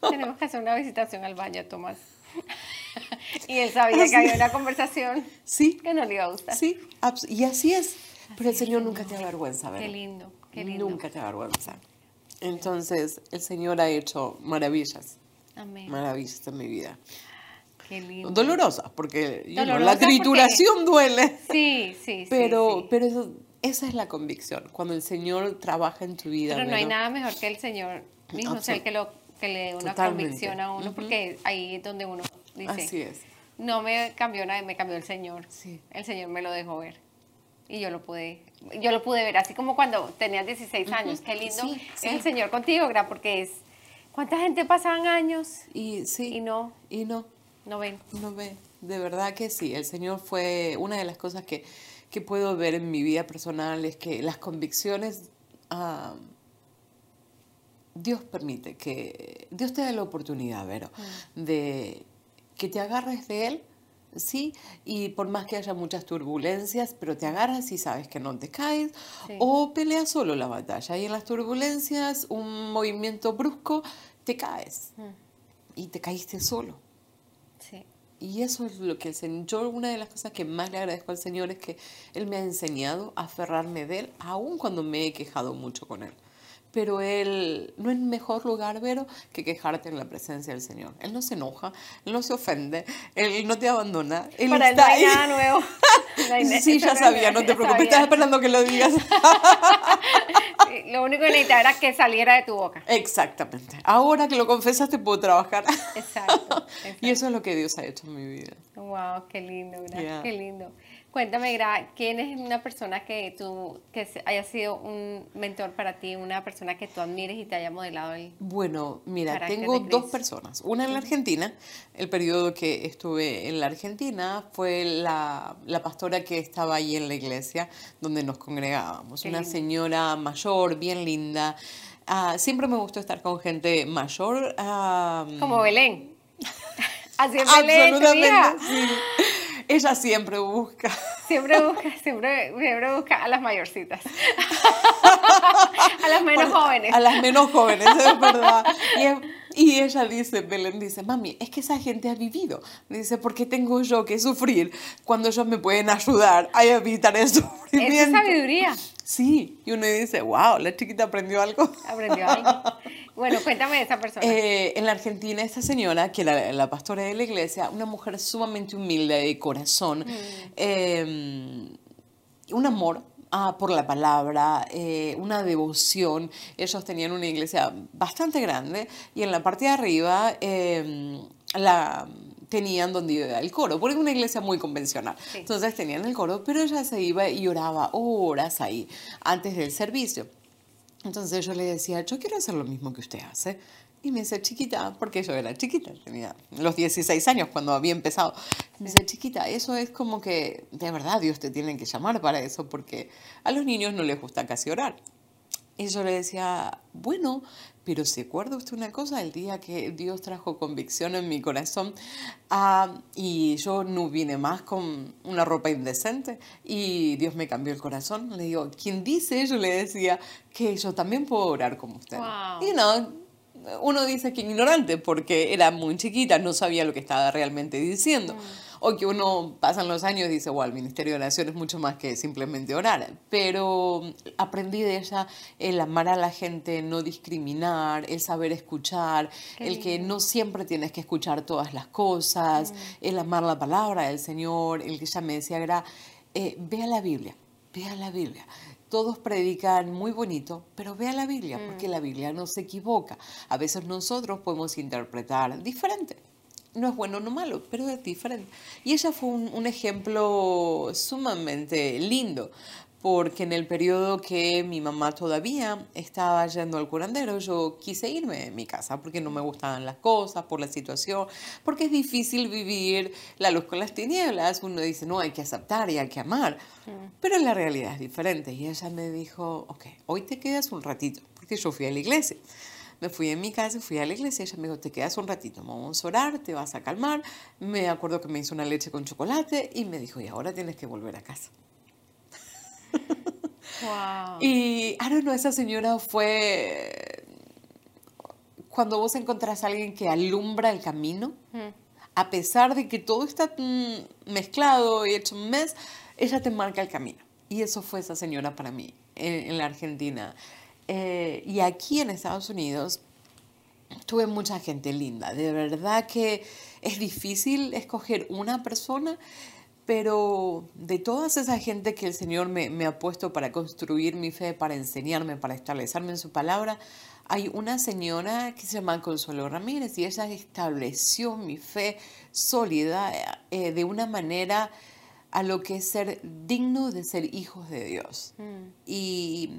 A: <laughs> Tenemos que hacer una visitación al baño, Tomás. <laughs> y él sabía que había una conversación
B: sí,
A: que no le iba a gustar.
B: Sí, y así es. Pero el Señor nunca te avergüenza, ¿verdad?
A: Qué lindo, qué lindo.
B: Nunca te avergüenza. Entonces, el Señor ha hecho maravillas.
A: Amén.
B: Maravillas en mi vida.
A: Qué lindo.
B: Dolorosas, porque la trituración duele. <laughs>
A: Sí, sí,
B: pero, sí, Pero eso, esa es la convicción, cuando el Señor trabaja en tu vida.
A: Pero no hay nada mejor que el Señor mismo, o sea, el que lo que le dé una convicción a uno, porque ahí es donde uno dice,
B: Así es.
A: no me cambió nada, me cambió el Señor.
B: Sí.
A: El Señor me lo dejó ver. Y yo lo pude, yo lo pude ver, así como cuando tenías 16 años. Qué lindo es el Señor contigo, ¿verdad? Porque es, ¿cuánta gente pasaban años?
B: Y sí.
A: Y no.
B: Y no.
A: No ven.
B: No ven. De verdad que sí. El Señor fue una de las cosas que, que puedo ver en mi vida personal, es que las convicciones... Ah, Dios permite que, Dios te da la oportunidad, Vero, mm. de que te agarres de Él, ¿sí? Y por más que haya muchas turbulencias, pero te agarras y sabes que no te caes, o peleas solo la batalla. Y en las turbulencias, un movimiento brusco, te caes. Mm. Y te caíste solo.
A: Sí.
B: Y eso es lo que el Señor, yo una de las cosas que más le agradezco al Señor es que Él me ha enseñado a aferrarme de Él, aun cuando me he quejado mucho con Él pero Él no es mejor lugar, Vero, que quejarte en la presencia del Señor. Él no se enoja, Él no se ofende, Él no te abandona. Él
A: Para
B: está
A: él no hay nada nuevo. <laughs>
B: sí, ya sabía, no te preocupes, estaba esperando que lo digas. <laughs>
A: lo único que necesitaba era que saliera de tu boca.
B: Exactamente. Ahora que lo confesas, te puedo trabajar. Exacto, <laughs> Y eso es lo que Dios ha hecho en mi vida.
A: Wow, qué lindo, gracias, qué lindo. Cuéntame, Gra, ¿quién es una persona que tú, que haya sido un mentor para ti, una persona que tú admires y te haya modelado el
B: Bueno, mira, tengo dos personas. Una en la Argentina, el periodo que estuve en la Argentina fue la, la pastora que estaba ahí en la iglesia donde nos congregábamos. una señora mayor, bien linda. Ah, siempre me gustó estar con gente mayor.
A: Como Belén. <laughs> <laughs> Así es Belén, Absolutamente, sí.
B: Ella siempre busca.
A: Siempre busca, siempre, siempre busca a las mayorcitas. <laughs> a las menos jóvenes.
B: A las menos jóvenes, es verdad. Y, ella dice, Belén dice, mami, es que esa gente ha vivido. Dice, ¿por qué tengo yo que sufrir cuando ellos me pueden ayudar a evitar el <laughs> sufrimiento?
A: Es sabiduría.
B: Sí, y uno dice, wow, la chiquita aprendió algo.
A: Aprendió algo. Bueno, cuéntame de esa persona.
B: Eh, en la Argentina, esta señora, que era la pastora de la iglesia, una mujer sumamente humilde de corazón, mm. em, un amor ah, por la palabra, eh, una devoción. Ellos tenían una iglesia bastante grande y en la parte de arriba em, la tenían donde iba el coro, porque es una iglesia muy convencional. Entonces tenían el coro, pero ella se iba y oraba horas ahí antes del servicio. Entonces yo le decía, yo quiero hacer lo mismo que usted hace. Y me dice, chiquita, porque yo era chiquita, tenía los 16 años cuando había empezado. Me dice, chiquita, eso es como que de verdad Dios te tiene que llamar para eso, porque a los niños no les gusta casi orar. Y yo le decía, bueno, pero ¿se acuerda usted una cosa? El día que Dios trajo convicción en mi corazón ah, y yo no vine más con una ropa indecente y Dios me cambió el corazón. Le digo, ¿quién dice? Yo le decía que yo también puedo orar como usted. Y no, uno dice que ignorante porque era muy chiquita, no sabía lo que estaba realmente diciendo. Mm o que uno pasan los años y dice, wow, el Ministerio de Oración es mucho más que simplemente orar. Pero aprendí de ella el amar a la gente, no discriminar, el saber escuchar, el que no siempre tienes que escuchar todas las cosas, mm. el amar la palabra del Señor, el que ella me decía, era, eh, vea la Biblia, vea la Biblia todos predican muy bonito, pero vea la Biblia, porque mm. la Biblia no se equivoca. A veces nosotros podemos interpretar diferente no es bueno no malo, pero es diferente. Y ella fue un, ejemplo sumamente lindo, porque en el periodo que mi mamá todavía estaba yendo al curandero, yo quise irme de mi casa porque no me gustaban las cosas, por la situación, porque es difícil vivir la luz con las tinieblas. Uno dice, no, hay que aceptar y hay que amar, pero la realidad es diferente. Y ella me dijo, ok, hoy te quedas un ratito, porque yo fui a la iglesia. Me fui en mi casa, fui a la iglesia, ella me dijo, te quedas un ratito, vamos a orar, te vas a calmar. Me acuerdo que me hizo una leche con chocolate y me dijo, y ahora tienes que volver a casa. Wow. Y, I don't know, esa señora fue cuando vos encontrás a alguien que alumbra el camino, a pesar de que todo está mm, mezclado y hecho un mes, ella te marca el camino. Y eso fue esa señora para mí en la Argentina. Eh, y aquí en Estados Unidos tuve mucha gente linda. De verdad que es difícil escoger una persona, pero de toda esa gente que el Señor me, me, ha puesto para construir mi fe, para enseñarme, para establecerme en su palabra, hay una señora que se llama Consuelo Ramírez y ella estableció mi fe sólida eh, de una manera a lo que es ser digno de ser hijos de Dios. Mm. Y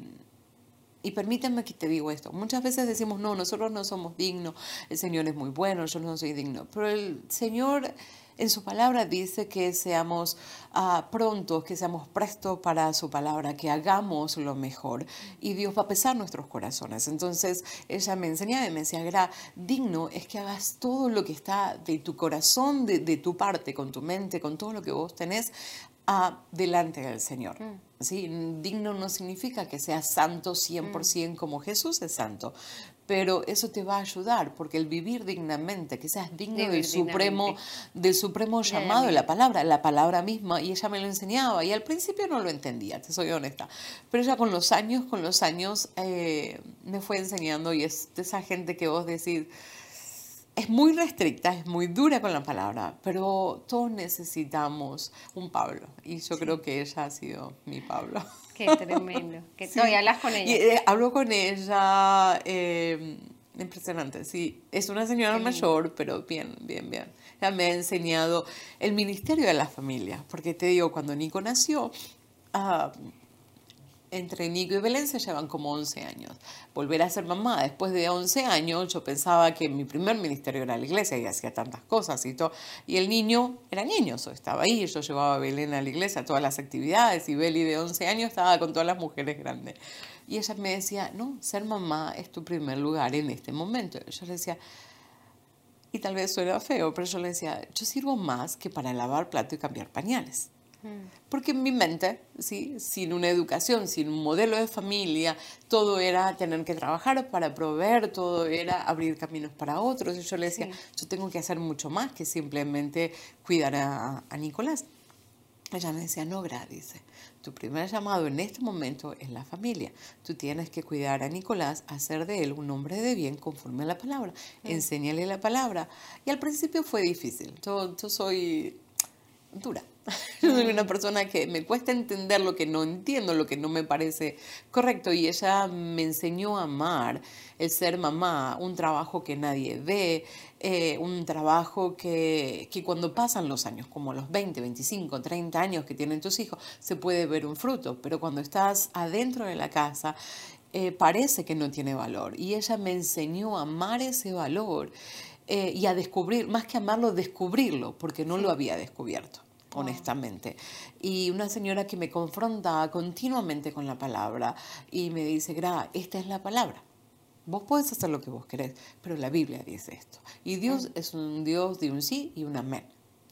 B: y permítanme que te digo esto. Muchas veces decimos, no, nosotros no somos dignos, el Señor es muy bueno, yo no soy digno. Pero el Señor en su palabra dice que seamos ah, prontos, que seamos prestos para su palabra, que hagamos lo mejor. Y Dios va a pesar nuestros corazones. Entonces ella me enseñaba y me decía, Gra, digno es que hagas todo lo que está de tu corazón, de, de tu parte, con tu mente, con todo lo que vos tenés, a delante del Señor. Mm. ¿sí? Digno no significa que sea santo 100% mm. como Jesús es santo, pero eso te va a ayudar, porque el vivir dignamente, que seas digno del supremo, del supremo llamado de la palabra, la palabra misma, y ella me lo enseñaba, y al principio no lo entendía, te soy honesta, pero ella con los años, con los años, eh, me fue enseñando, y es de esa gente que vos decís, es muy restricta, es muy dura con la palabra, pero todos necesitamos un Pablo, y yo creo que ella ha sido mi Pablo.
A: Qué tremendo. Que <laughs> hablas con ella.
B: Eh, hablo con ella. Eh, impresionante, sí. Es una señora mayor, pero bien, bien, bien. Ella me ha enseñado el ministerio de la familia, porque te digo, cuando Nico nació, ah, entre Nico y Belén se llevan como 11 años. Volver a ser mamá después de 11 años, yo pensaba que mi primer ministerio era la iglesia y hacía tantas cosas y todo. Y el niño era niño, yo estaba ahí, yo llevaba a Belén a la iglesia a todas las actividades y Beli de 11 años estaba con todas las mujeres grandes. Y ella me decía, no, ser mamá es tu primer lugar en este momento. Yo le decía, y tal vez suena feo, pero yo le decía, yo sirvo más que para lavar plato y cambiar pañales. Porque en mi mente, ¿sí? sin una educación, sin un modelo de familia, todo era tener que trabajar para proveer, todo era abrir caminos para otros. Y yo le decía, yo tengo que hacer mucho más que simplemente cuidar a, Nicolás. Ella me decía, no, Gra, dice, tu primer llamado en este momento es la familia. Tú tienes que cuidar a Nicolás, hacer de él un hombre de bien conforme a la palabra. Enséñale la palabra. Y al principio fue difícil. Yo, yo soy dura. Yo <laughs> soy una persona que me cuesta entender lo que no entiendo, lo que no me parece correcto. Y ella me enseñó a amar el ser mamá, un trabajo que nadie ve, eh, un trabajo que, que, cuando pasan los años, como los 20, 25, 30 años que tienen tus hijos, se puede ver un fruto. Pero cuando estás adentro de la casa, eh, parece que no tiene valor. Y ella me enseñó a amar ese valor. Eh, y a descubrir, más que amarlo, descubrirlo, porque no lo había descubierto honestamente. Y una señora que me confronta continuamente con la palabra y me dice, Gra, esta es la palabra. Vos podés hacer lo que vos querés, pero la Biblia dice esto. Y Dios es un Dios de un sí y un amén.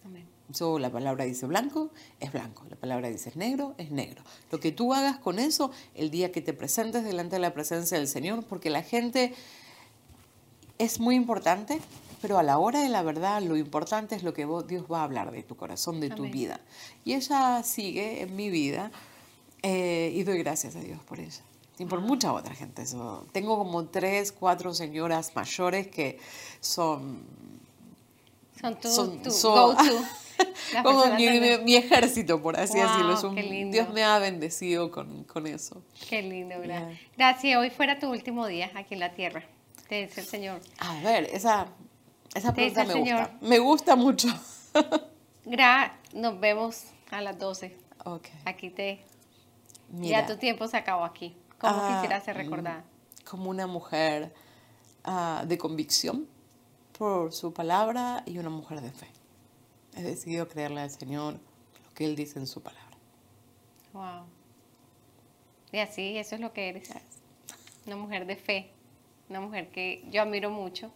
B: amén. So, la palabra dice blanco, es blanco. La palabra dice negro, es negro. Lo que tú hagas con eso, el día que te presentes delante de la presencia del Señor, porque la gente es muy importante, pero a la hora de la verdad lo importante es lo que Dios va a hablar de tu corazón, de tu vida. Y ella sigue en mi vida eh, y doy gracias a Dios por ella. Y por mucha otra gente. Eso. Tengo como tres, cuatro señoras mayores que son...
A: Son tu, go-to. <laughs>
B: como mi, ejército, por así decirlo. Dios me ha bendecido con, con eso.
A: Qué lindo, gracias. Gracias. Hoy fuera tu último día aquí en la tierra. Te dice el Señor.
B: A ver, esa esa pregunta me gusta. Me gusta mucho. <laughs>
A: Gra, nos vemos a las 12. Okay. Aquí te... ya tu tiempo se acabó aquí. ¿Cómo ah, quisieras ser recordada?
B: Como una mujer ah, de convicción por su palabra y una mujer de fe. He decidido creerle al Señor lo que Él dice en su palabra.
A: Wow. Y así, eso es lo que eres. Una mujer de fe. Una mujer que yo admiro mucho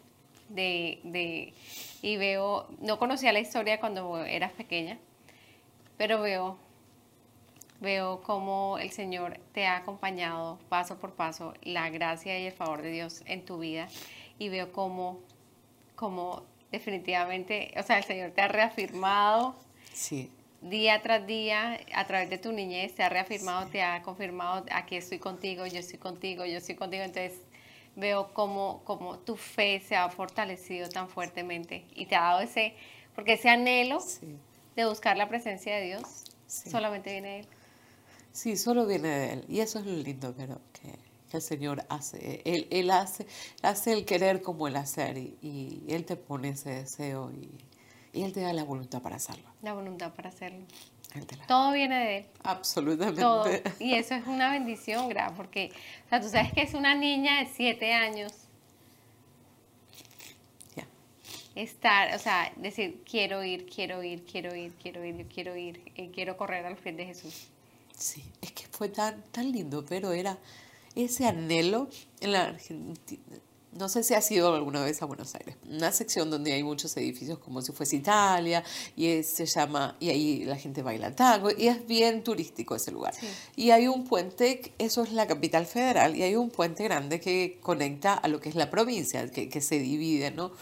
A: de, de, y veo, no conocía la historia cuando eras pequeña, pero veo, veo cómo el Señor te ha acompañado paso por paso, la gracia y el favor de Dios en tu vida, y veo cómo, cómo definitivamente, o sea, el Señor te ha reafirmado.
B: Sí.
A: Día tras día, a través de tu niñez, te ha reafirmado, te ha confirmado, aquí estoy contigo, yo estoy contigo, yo estoy contigo. Entonces, veo cómo, cómo tu fe se ha fortalecido tan fuertemente y te ha dado ese, porque ese anhelo de buscar la presencia de Dios solamente viene de Él.
B: Sí, solo viene de Él. Y eso es lo lindo pero que, el Señor hace. Él, él, hace. hace el querer como el hacer y, Él te pone ese deseo y, y Él te da la voluntad para hacerlo.
A: La voluntad para hacerlo. Todo viene de él.
B: Absolutamente.
A: Todo. <laughs> Y eso es una bendición, Gra, porque, o sea, tú sabes que es una niña de siete años. Estar, o sea, decir, quiero ir, quiero ir, quiero ir, quiero ir, yo quiero ir, eh, quiero correr al frente de Jesús.
B: Sí, es que fue tan, tan lindo, pero era ese anhelo en la Argentina. No sé si has ido alguna vez a Buenos Aires, una sección donde hay muchos edificios como si fuese Italia y se llama, y ahí la gente baila tango y es bien turístico ese lugar. Y hay un puente, eso es la capital federal, y hay un puente grande que conecta a lo que es la provincia, que, que se divide, ¿no?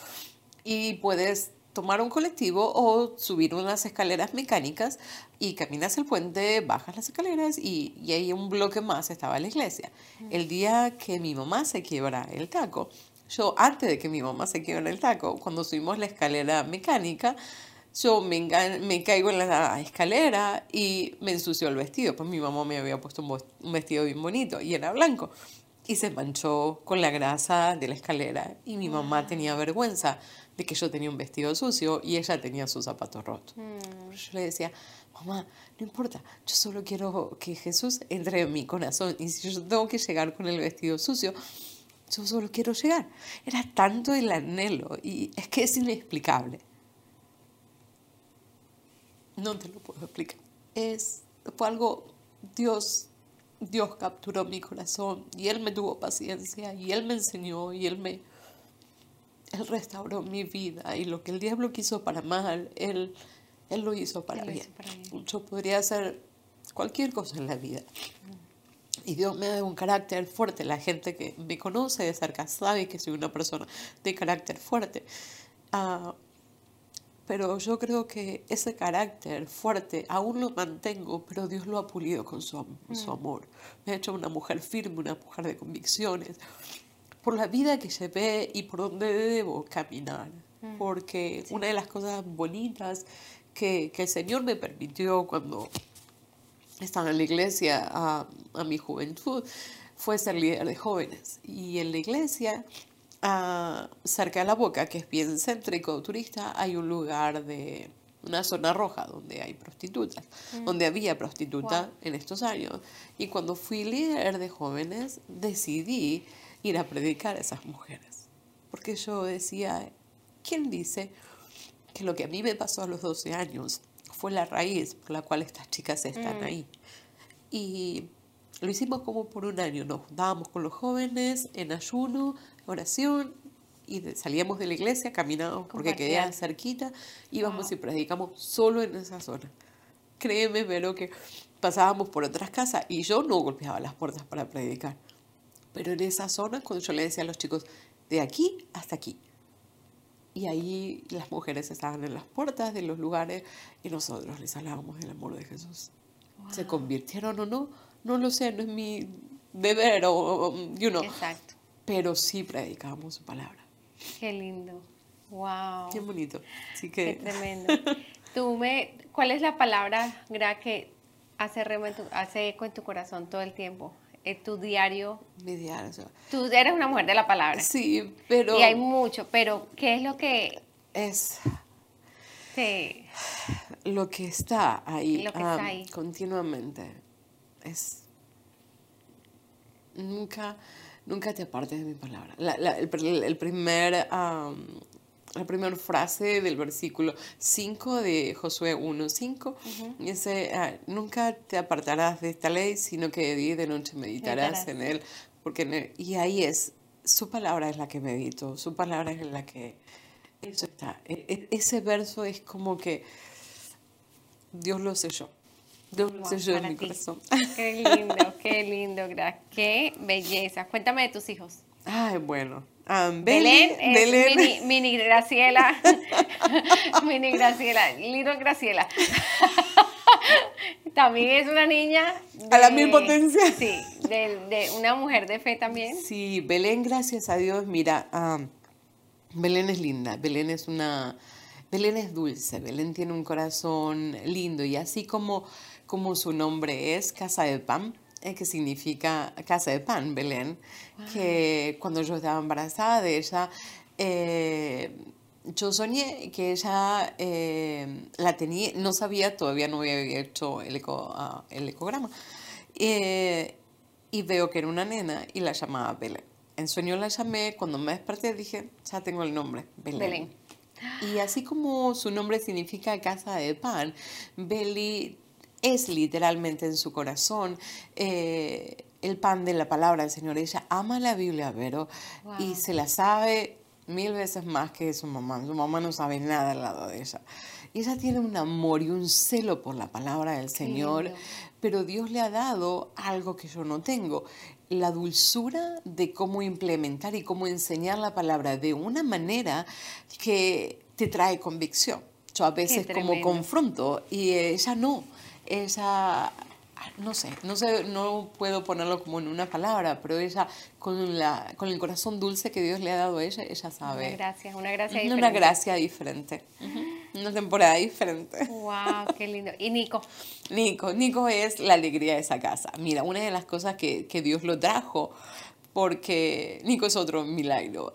B: Y puedes tomar un colectivo o subir unas escaleras mecánicas y caminas el puente, bajas las escaleras y, y ahí un bloque más estaba la iglesia. El día que mi mamá se quiebra el taco, yo antes de que mi mamá se quiebra el taco, cuando subimos la escalera mecánica, yo me, me caigo en la escalera y me ensució el vestido, pues mi mamá me había puesto un vestido bien bonito y era blanco. Y se manchó con la grasa de la escalera y mi mamá tenía vergüenza de que yo tenía un vestido sucio y ella tenía sus zapatos rotos. Mm. Yo le decía, mamá, no importa, yo solo quiero que Jesús entre en mi corazón y si yo tengo que llegar con el vestido sucio, yo solo quiero llegar. Era tanto el anhelo y es que es inexplicable. No te lo puedo explicar. Es, fue algo, Dios Dios capturó mi corazón y Él me tuvo paciencia y Él me enseñó y Él me... Él restauró mi vida y lo que el diablo quiso para mal, Él, él lo hizo para, bien. Yo podría hacer cualquier cosa en la vida. Y Dios me da un carácter fuerte. La gente que me conoce de cerca sabe que soy una persona de carácter fuerte. Uh, pero yo creo que ese carácter fuerte aún lo mantengo, pero Dios lo ha pulido con su, su mm. amor. Me ha hecho una mujer firme, una mujer de convicciones, por la vida que llevé y por donde debo caminar. Mm. Porque una de las cosas bonitas que, que, el Señor me permitió cuando estaba en la iglesia a, a mi juventud fue ser líder de jóvenes. Y en la iglesia cerca de la boca, que es bien céntrico turista, hay un lugar de una zona roja donde hay prostitutas, mm. donde había prostitutas en estos años. Y cuando fui líder de jóvenes, decidí ir a predicar a esas mujeres. Porque yo decía, ¿quién dice que lo que a mí me pasó a los 12 años fue la raíz por la cual estas chicas están mm. ahí? Y lo hicimos como por un año, nos juntábamos con los jóvenes en ayuno, oración, y salíamos de la iglesia, caminábamos porque quedaba cerquita, íbamos y predicamos solo en esa zona. Créeme, pero que pasábamos por otras casas y yo no golpeaba las puertas para predicar. Pero en esa zona, cuando yo le decía a los chicos, de aquí hasta aquí. Y ahí las mujeres estaban en las puertas de los lugares y nosotros les hablábamos del amor de Jesús. ¿Se convirtieron o no? no lo sé, no es mi deber o, you know. Exacto. Pero sí predicamos su palabra.
A: Qué lindo. Wow.
B: Qué bonito. Así que...
A: Qué tremendo. Tú me, ¿cuál es la palabra gra que hace, hace eco en tu corazón todo el tiempo? En tu diario.
B: Mi diario.
A: Tú eres una mujer de la palabra.
B: Sí, pero.
A: Y hay mucho, pero ¿qué es lo que.
B: Es. Lo que está ahí.
A: Lo que está ahí.
B: Continuamente es nunca, nunca te apartes de mi palabra. La, el, primer, la primera frase del versículo 5 de Josué 1.5 dice, ah, nunca te apartarás de esta ley, sino que de día y de noche meditarás en él. Porque y ahí es, su palabra es la que medito, su palabra es la que... Eso está. E, e, ese verso es como que Dios lo selló. Dios en mi corazón.
A: Qué lindo, qué lindo, qué belleza. Cuéntame de tus hijos.
B: Ay, bueno.
A: Belén, Belén. Mini, Graciela. <laughs> mini Graciela, Little Graciela. <laughs> también es una niña.
B: a la misma potencia. <laughs>
A: Sí, de, una mujer de fe también.
B: Sí, Belén, gracias a Dios, mira, Belén es linda. Belén es una. Belén es dulce, Belén tiene un corazón lindo y así como como su nombre es, Casa de Pan, eh, que significa Casa de Pan, Belén, que cuando yo estaba embarazada de ella, eh, yo soñé que ella eh, la tenía, no sabía, todavía no había hecho el, eco, ah, el ecograma, y veo que era una nena y la llamaba Belén. En sueño la llamé, cuando me desperté dije, ya tengo el nombre, Belén. Belén. Y así como su nombre significa casa de pan, Beli es literalmente en su corazón. Eh, el pan de la palabra del Señor. Ella ama la Biblia, pero y se la sabe mil veces más que su mamá. Su mamá no sabe nada al lado de ella. Y ella tiene un amor y un celo por la palabra del Señor, pero Dios le ha dado algo que yo no tengo, la dulzura de cómo implementar y cómo enseñar la palabra de una manera que te trae convicción. Yo a veces como confronto y ella no. Ella no sé, no sé, no puedo ponerlo como en una palabra, pero ella con la con el corazón dulce que Dios le ha dado a ella, ella sabe.
A: Una gracia, una gracia
B: diferente. Una gracia diferente. Una temporada diferente.
A: Wow, qué lindo. ¿Y Nico?
B: Nico, Nico es la alegría de esa casa. Mira, una de las cosas que, que Dios lo trajo porque Nico es otro milagro.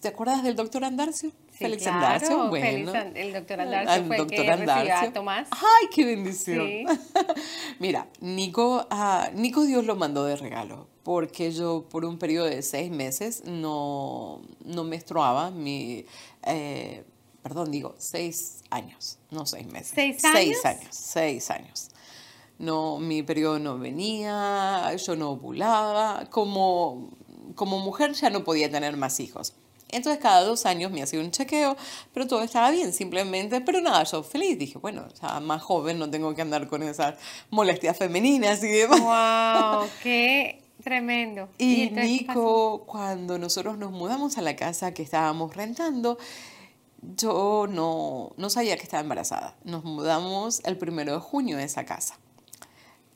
B: ¿Te acuerdas del doctor Andarcio?
A: Félix Andarcio, bueno. el doctor Andarcio fue doctor que Andarcio. a Tomás.
B: ¡Ay, qué bendición! <laughs> Mira, Nico, uh, Nico Dios lo mandó de regalo, porque yo por un periodo de seis meses no, no menstruaba, mi, eh, perdón, digo, seis años, no seis meses.
A: ¿Seis años?
B: Seis años, seis años. No, mi periodo no venía, yo no ovulaba, como, como mujer ya no podía tener más hijos. Entonces cada dos años me hacía un chequeo, pero todo estaba bien, simplemente, pero nada, yo feliz, dije, bueno, ya más joven, no tengo que andar con esas molestias femeninas y demás.
A: ¡Wow! <laughs> ¡Qué tremendo!
B: Y, Nico, cuando nosotros nos mudamos a la casa que estábamos rentando, yo no, no sabía que estaba embarazada. Nos mudamos el primero de junio de esa casa.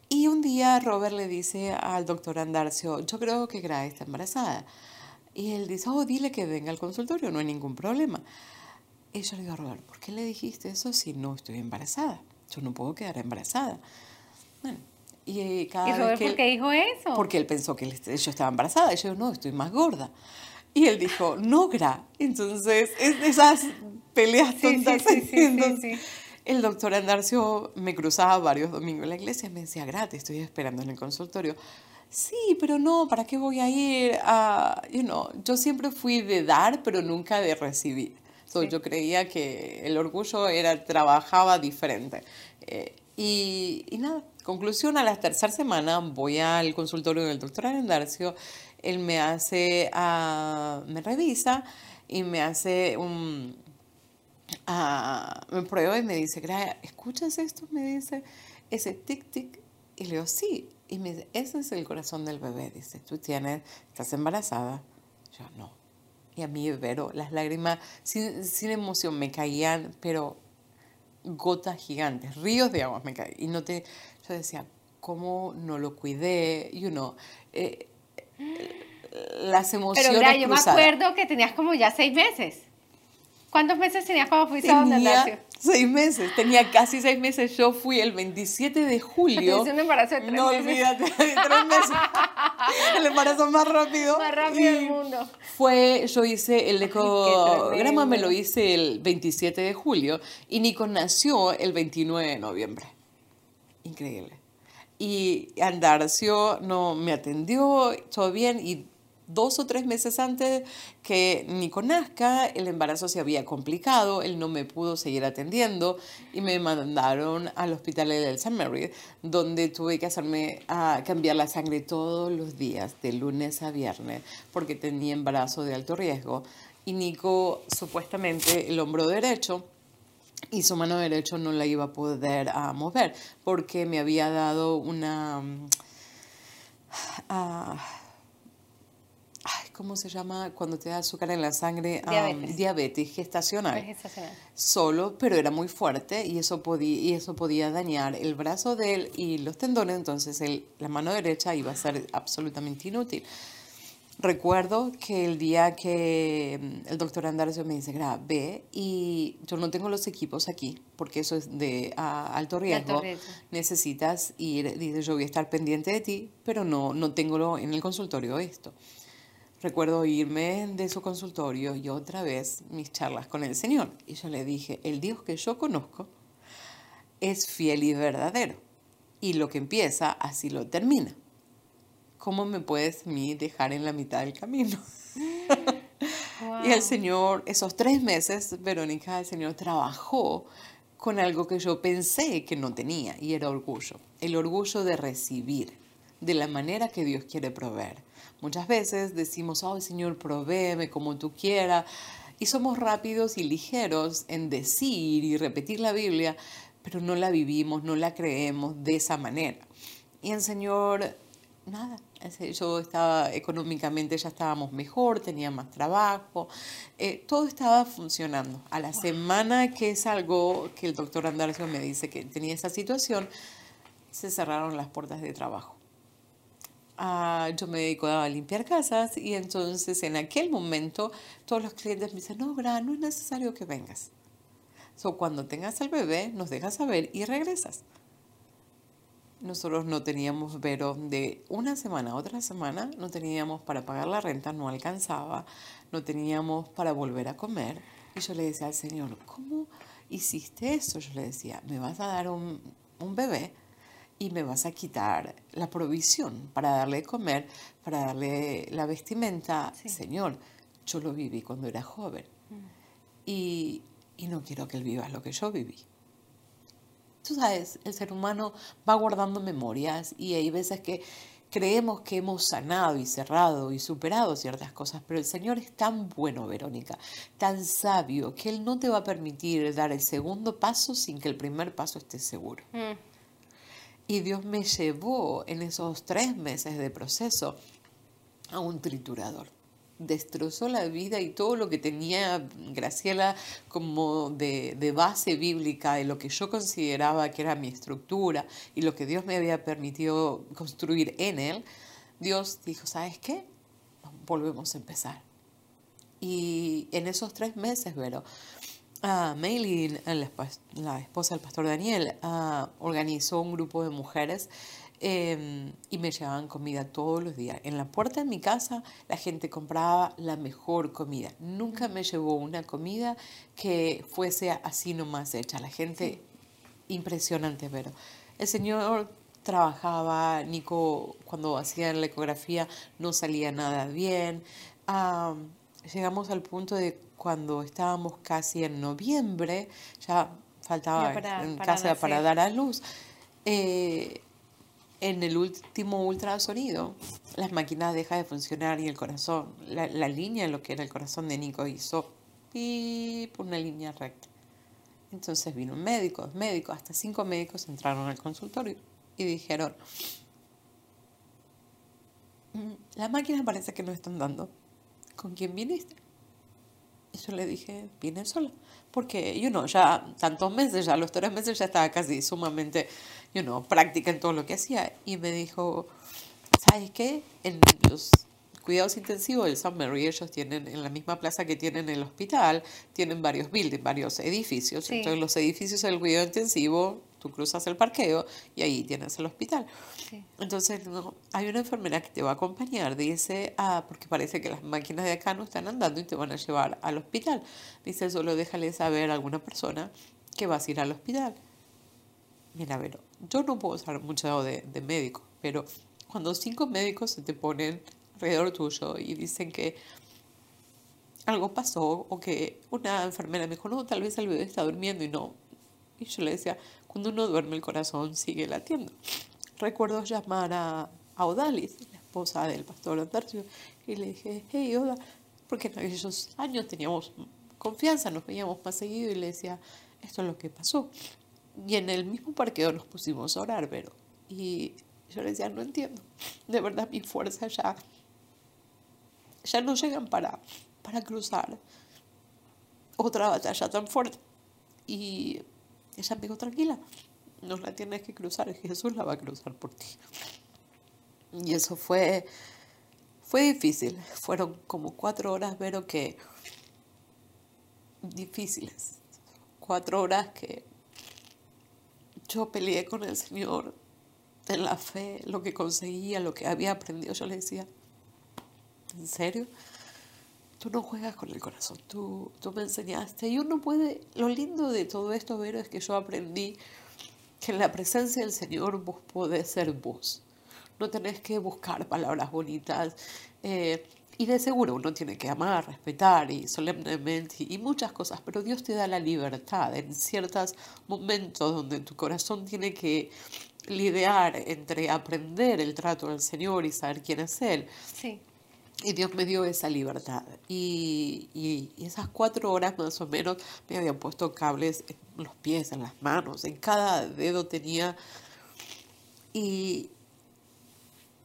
B: Y un día Robert le dice al doctor Andarcio, yo creo que Grace está embarazada. Y él dice, oh, dile que venga al consultorio, no hay ningún problema. Y yo le digo a Robert, ¿por qué le dijiste eso si no estoy embarazada? Yo no puedo quedar embarazada. Bueno, y cada
A: ¿Y Robert por qué dijo eso?
B: Porque él pensó que yo estaba embarazada. Y yo, no, estoy más gorda. Y él dijo, <laughs> no, Gra. Entonces, es de esas peleas tontas. Sí, sí, sí, el doctor Andarcio me cruzaba varios domingos en la iglesia y me decía, Gra, te estoy esperando en el consultorio sí, pero no, ¿para qué voy a ir a, you know, yo siempre fui de dar, pero nunca de recibir. Yo creía que el orgullo era, trabajaba diferente. Eh, y, y, nada, conclusión, a la tercera semana voy al consultorio del doctor Arendarcio, él me hace, uh, me revisa y me hace un, uh, me prueba y me dice, ¿escuchas esto? Me dice, ese tic-tic. Y le digo, sí, y me dice, ese es el corazón del bebé. Dice, tú tienes, estás embarazada. Yo no. Y a mí, pero las lágrimas, sin, sin emoción, me caían, pero gotas gigantes, ríos de agua me caían. Y no te, yo decía, ¿cómo no lo cuidé? You know, eh, las emociones
A: Pero yo me acuerdo que tenías como ya seis meses. ¿Cuántos meses tenías cuando fuiste a donde
B: Seis meses, tenía casi seis meses. Yo fui el 27 de julio.
A: un embarazo de tres
B: no, olvídate, tres meses. <laughs> el embarazo más rápido.
A: Más rápido del mundo.
B: Fue, yo hice el ecograma, me lo hice el 27 de julio y Nico nació el 29 de noviembre. Increíble. Y Andarcio no me atendió, todo bien, y dos o tres meses antes que Nico nazca, el embarazo se había complicado, él no me pudo seguir atendiendo y me mandaron al hospital del St. Mary, donde tuve que hacerme a cambiar la sangre todos los días, de lunes a viernes, porque tenía embarazo de alto riesgo. Y Nico, supuestamente, el hombro derecho y su mano derecha no la iba a poder ah, mover, porque me había dado una... Uh, ¿cómo se llama? Cuando te da azúcar en la sangre,
A: diabetes,
B: diabetes gestacional. Solo, pero era muy fuerte y eso, podía, y eso podía dañar el brazo de él y los tendones, entonces la mano derecha iba a ser absolutamente inútil. Recuerdo que el día que mm, el doctor Andarcio me dice, Gra, ve, y yo no tengo los equipos aquí, porque eso es de alto, riesgo. necesitas ir, dice, yo voy a estar pendiente de ti, pero no, no tengo en el consultorio esto. Recuerdo irme de su consultorio y otra vez mis charlas con el Señor. Y yo le dije, el Dios que yo conozco es fiel y verdadero. Y lo que empieza, así lo termina. ¿Cómo me puedes mí dejar en la mitad del camino? <laughs> y el Señor, esos tres meses, Verónica, el Señor trabajó con algo que yo pensé que no tenía y era orgullo. El orgullo de recibir de la manera que Dios quiere proveer. Muchas veces decimos, oh Señor, provéeme como tú quieras, y somos rápidos y ligeros en decir y repetir la Biblia, pero no la vivimos, no la creemos de esa manera. Y el Señor, nada, yo estaba económicamente, ya estábamos mejor, tenía más trabajo, eh, todo estaba funcionando. A la semana que es algo que el doctor Andarcio me dice que tenía esa situación, se cerraron las puertas de trabajo. Yo me dedico a limpiar casas y entonces en aquel momento todos los clientes me dicen, no, Bra, no es necesario que vengas. So, cuando tengas al bebé, nos dejas saber y regresas. Nosotros no teníamos, pero de una semana a otra semana no teníamos para pagar la renta, no alcanzaba, no teníamos para volver a comer. Y yo le decía al Señor, ¿cómo hiciste eso? Yo le decía, me vas a dar un, un bebé y me vas a quitar la provisión para darle de comer, para darle la vestimenta. Señor, yo lo viví cuando era joven mm. y, y no quiero que él viva lo que yo viví. Tú sabes, el ser humano va guardando memorias y hay veces que creemos que hemos sanado y cerrado y superado ciertas cosas, pero el Señor es tan bueno, Verónica, tan sabio, que Él no te va a permitir dar el segundo paso sin que el primer paso esté seguro. Mm. Y Dios me llevó en esos tres meses de proceso a un triturador. Destrozó la vida y todo lo que tenía Graciela como de, base bíblica, de lo que yo consideraba que era mi estructura y lo que Dios me había permitido construir en él. Dios dijo, ¿sabes qué? Volvemos a empezar. Y en esos tres meses, pero uh, la, esposa del pastor Daniel, ah, organizó un grupo de mujeres em, y me llevaban comida todos los días. En la puerta de mi casa la gente compraba la mejor comida. Nunca me llevó una comida que fuese así nomás hecha. La gente, impresionante, pero el Señor trabajaba, Nico cuando hacía la ecografía no salía nada bien. Llegamos al punto de cuando estábamos casi en noviembre, ya faltaba en casa para dar a luz, eh, en el último ultrasonido, las máquinas dejan de funcionar y el corazón, la, la línea, lo que era el corazón de Nico, hizo por una línea recta. Entonces vino un médico, hasta cinco médicos entraron al consultorio y dijeron, mm, las máquinas parece que no están dando. ¿Con quién viniste? Y yo le dije, vine sola. Porque, you know, ya tantos meses, ya los tres meses ya estaba casi sumamente, you know, práctica en todo lo que hacía. Y me dijo, ¿sabes qué? En los cuidados intensivos del San Mary, ellos tienen en la misma plaza que tienen el hospital, tienen varios buildings, varios edificios. Entonces los edificios del cuidado intensivo tú cruzas el parqueo y ahí tienes el hospital. Entonces, no, hay una enfermera que te va a acompañar, dice, ah, porque parece que las máquinas de acá no están andando y te van a llevar al hospital. Dice, solo déjale saber a alguna persona que vas a ir al hospital. Mira, ver, yo no puedo usar mucho de, de médico, pero cuando cinco médicos se te ponen alrededor tuyo y dicen que algo pasó o que una enfermera me dijo, no, tal vez el bebé está durmiendo y no. Y yo le decía, cuando uno duerme el corazón sigue latiendo. Recuerdo llamar a, Odalis, la esposa del pastor Antarcio, y le dije, hey Oda, porque en aquellos años teníamos confianza, nos veíamos más seguido y le decía, esto es lo que pasó. Y en el mismo parqueo nos pusimos a orar, pero... Y yo le decía, no entiendo. De verdad, mi fuerza ya, ya no llegan para, para cruzar otra batalla tan fuerte. Y ella me dijo, tranquila, no la tienes que cruzar, Jesús la va a cruzar por ti. Y eso fue, fue difícil. Fueron como cuatro horas, pero que difíciles. Cuatro horas que yo peleé con el Señor en la fe, lo que conseguía, lo que había aprendido. Yo le decía, ¿en serio? Tú no juegas con el corazón, tú, tú me enseñaste. Y uno puede, lo lindo de todo esto, Vero, es que yo aprendí que en la presencia del Señor vos podés ser vos. No tenés que buscar palabras bonitas. Eh, y de seguro uno tiene que amar, respetar y solemnemente y muchas cosas, pero Dios te da la libertad en ciertos momentos donde tu corazón tiene que lidiar entre aprender el trato del Señor y saber quién es Él.
A: Sí.
B: Y Dios me dio esa libertad. Y, y, esas cuatro horas más o menos me habían puesto cables en los pies, en las manos, en cada dedo tenía. Y,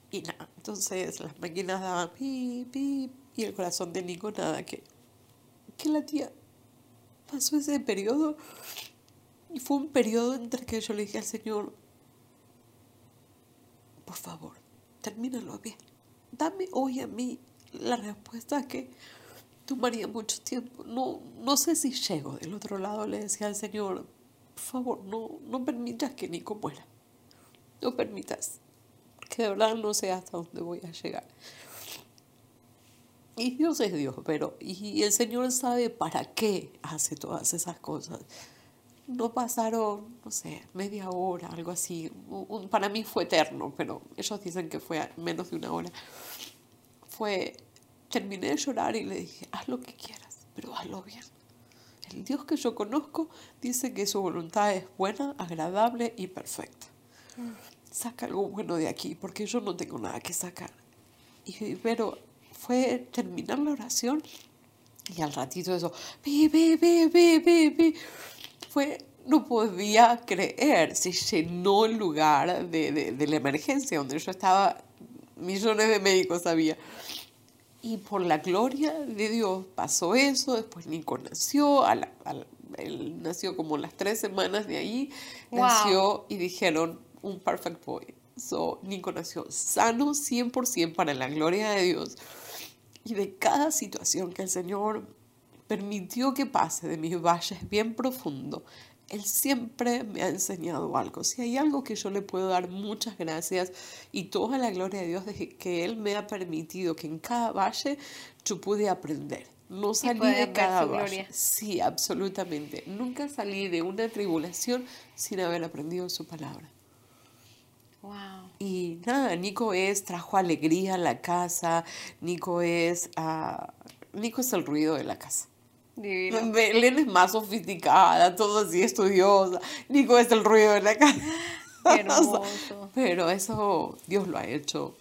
B: y nada, entonces las máquinas daban pi, pi, y el corazón de Nico nada, que, que la tía pasó ese periodo. Y fue un periodo entre que yo le dije al Señor, por favor, termínalo bien. Dame hoy a mí la respuesta que tomaría mucho tiempo. No, no sé si llego. Del otro lado le decía al Señor, por favor, no, no permitas que Nico muera. No permitas. Que de verdad no sé hasta dónde voy a llegar. Y Dios es Dios, pero y el Señor sabe para qué hace todas esas cosas no pasaron, no sé, media hora, algo así. para mí fue eterno, pero ellos dicen que fue menos de una hora. Fue, terminé de llorar y le dije, haz lo que quieras, pero hazlo bien. El Dios que yo conozco dice que su voluntad es buena, agradable y perfecta. Saca algo bueno de aquí, porque yo no tengo nada que sacar. Y, pero fue terminar la oración y al ratito eso, pi, pi, pi, pi, pi, pi fue, no podía creer, se llenó el lugar de, de, la emergencia donde yo estaba, millones de médicos había. Y por la gloria de Dios pasó eso, después Nico nació, a él nació como las tres semanas de ahí, nació y dijeron un perfect boy. So, Nico nació sano 100% para la gloria de Dios. Y de cada situación que el Señor permitió que pase de mis valles bien profundo, Él siempre me ha enseñado algo. Si hay algo que yo le puedo dar muchas gracias y toda la gloria de Dios de que Él me ha permitido que en cada valle yo pude aprender. No salí de cada valle. Sí, absolutamente. Nunca salí de una tribulación sin haber aprendido su palabra.
A: Wow.
B: Y nada, Nico es, trajo alegría a la casa, Nico es, uh, Nico es el ruido de la casa.
A: Divino.
B: Belén es más sofisticada, todo así estudiosa. Nico es el ruido de la casa. <laughs>
A: hermoso.
B: Pero eso Dios lo ha hecho.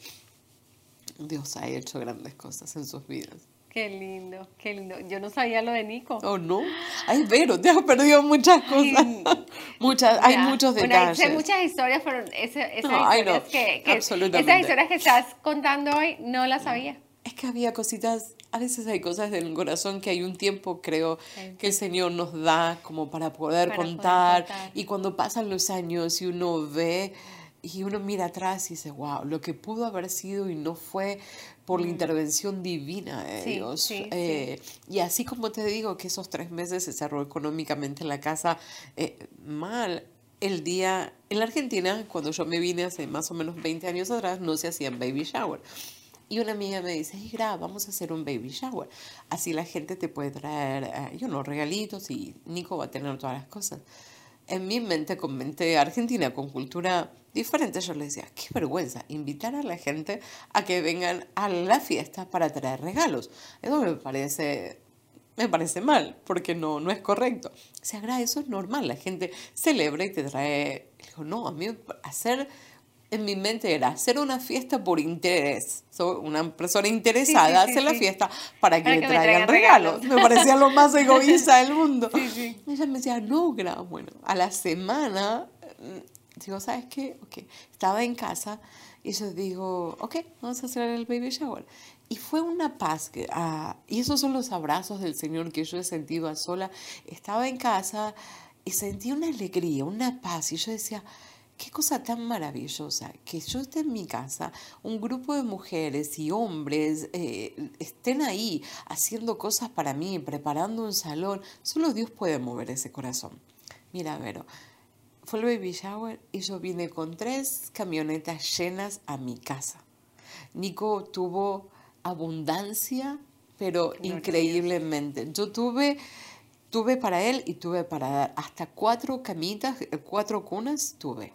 B: Dios ha hecho grandes cosas en sus vidas.
A: Qué lindo, qué lindo. Yo no sabía lo de Nico.
B: Oh, no. Ay, pero te has perdido muchas cosas. <laughs> muchas, hay muchos detalles.
A: Bueno, hay muchas historias, pero esas historias que, que esas historias que estás contando hoy no las sabía.
B: Es que había cositas a veces hay cosas del corazón que hay un tiempo, creo, que el Señor nos da como para poder, contar, Y cuando pasan los años y uno ve y uno mira atrás y dice, wow, lo que pudo haber sido y no fue por la mm. intervención divina de Dios. Eh, y así como te digo que esos tres meses se cerró económicamente la casa eh, mal, el día en la Argentina, cuando yo me vine hace más o menos 20 años atrás, no se hacían baby shower. Y una amiga me dice, Igra, vamos a hacer un baby shower. Así la gente te puede traer, yo no, regalitos y Nico va a tener todas las cosas. En mi mente, con mente argentina, con cultura diferente, yo le decía, qué vergüenza, invitar a la gente a que vengan a la fiesta para traer regalos. Eso me parece me parece mal, porque no, no es correcto. O sea, eso es normal, la gente celebra y te trae... Digo, no, a mí hacer en mi mente era hacer una fiesta por interés. Soy una persona interesada hacer la fiesta para que le traigan, regalos. Me parecía lo más <laughs> egoísta del mundo. Ella me decía, no, bueno, a la semana, mm, digo, ¿sabes qué? Okay. Estaba en casa y yo digo, ok, vamos a hacer el baby shower. Y fue una paz, que, ah, y esos son los abrazos del Señor que yo he sentido a sola. Estaba en casa y sentí una alegría, una paz, y yo decía, Qué cosa tan maravillosa que yo esté en mi casa, un grupo de mujeres y hombres eh, estén ahí haciendo cosas para mí, preparando un salón. Solo Dios puede mover ese corazón. Mira, Vero, fue el baby shower y yo vine con tres camionetas llenas a mi casa. Nico tuvo abundancia, pero increíblemente. Yo tuve tuve para él y tuve para dar. Hasta cuatro camitas, cuatro cunas tuve.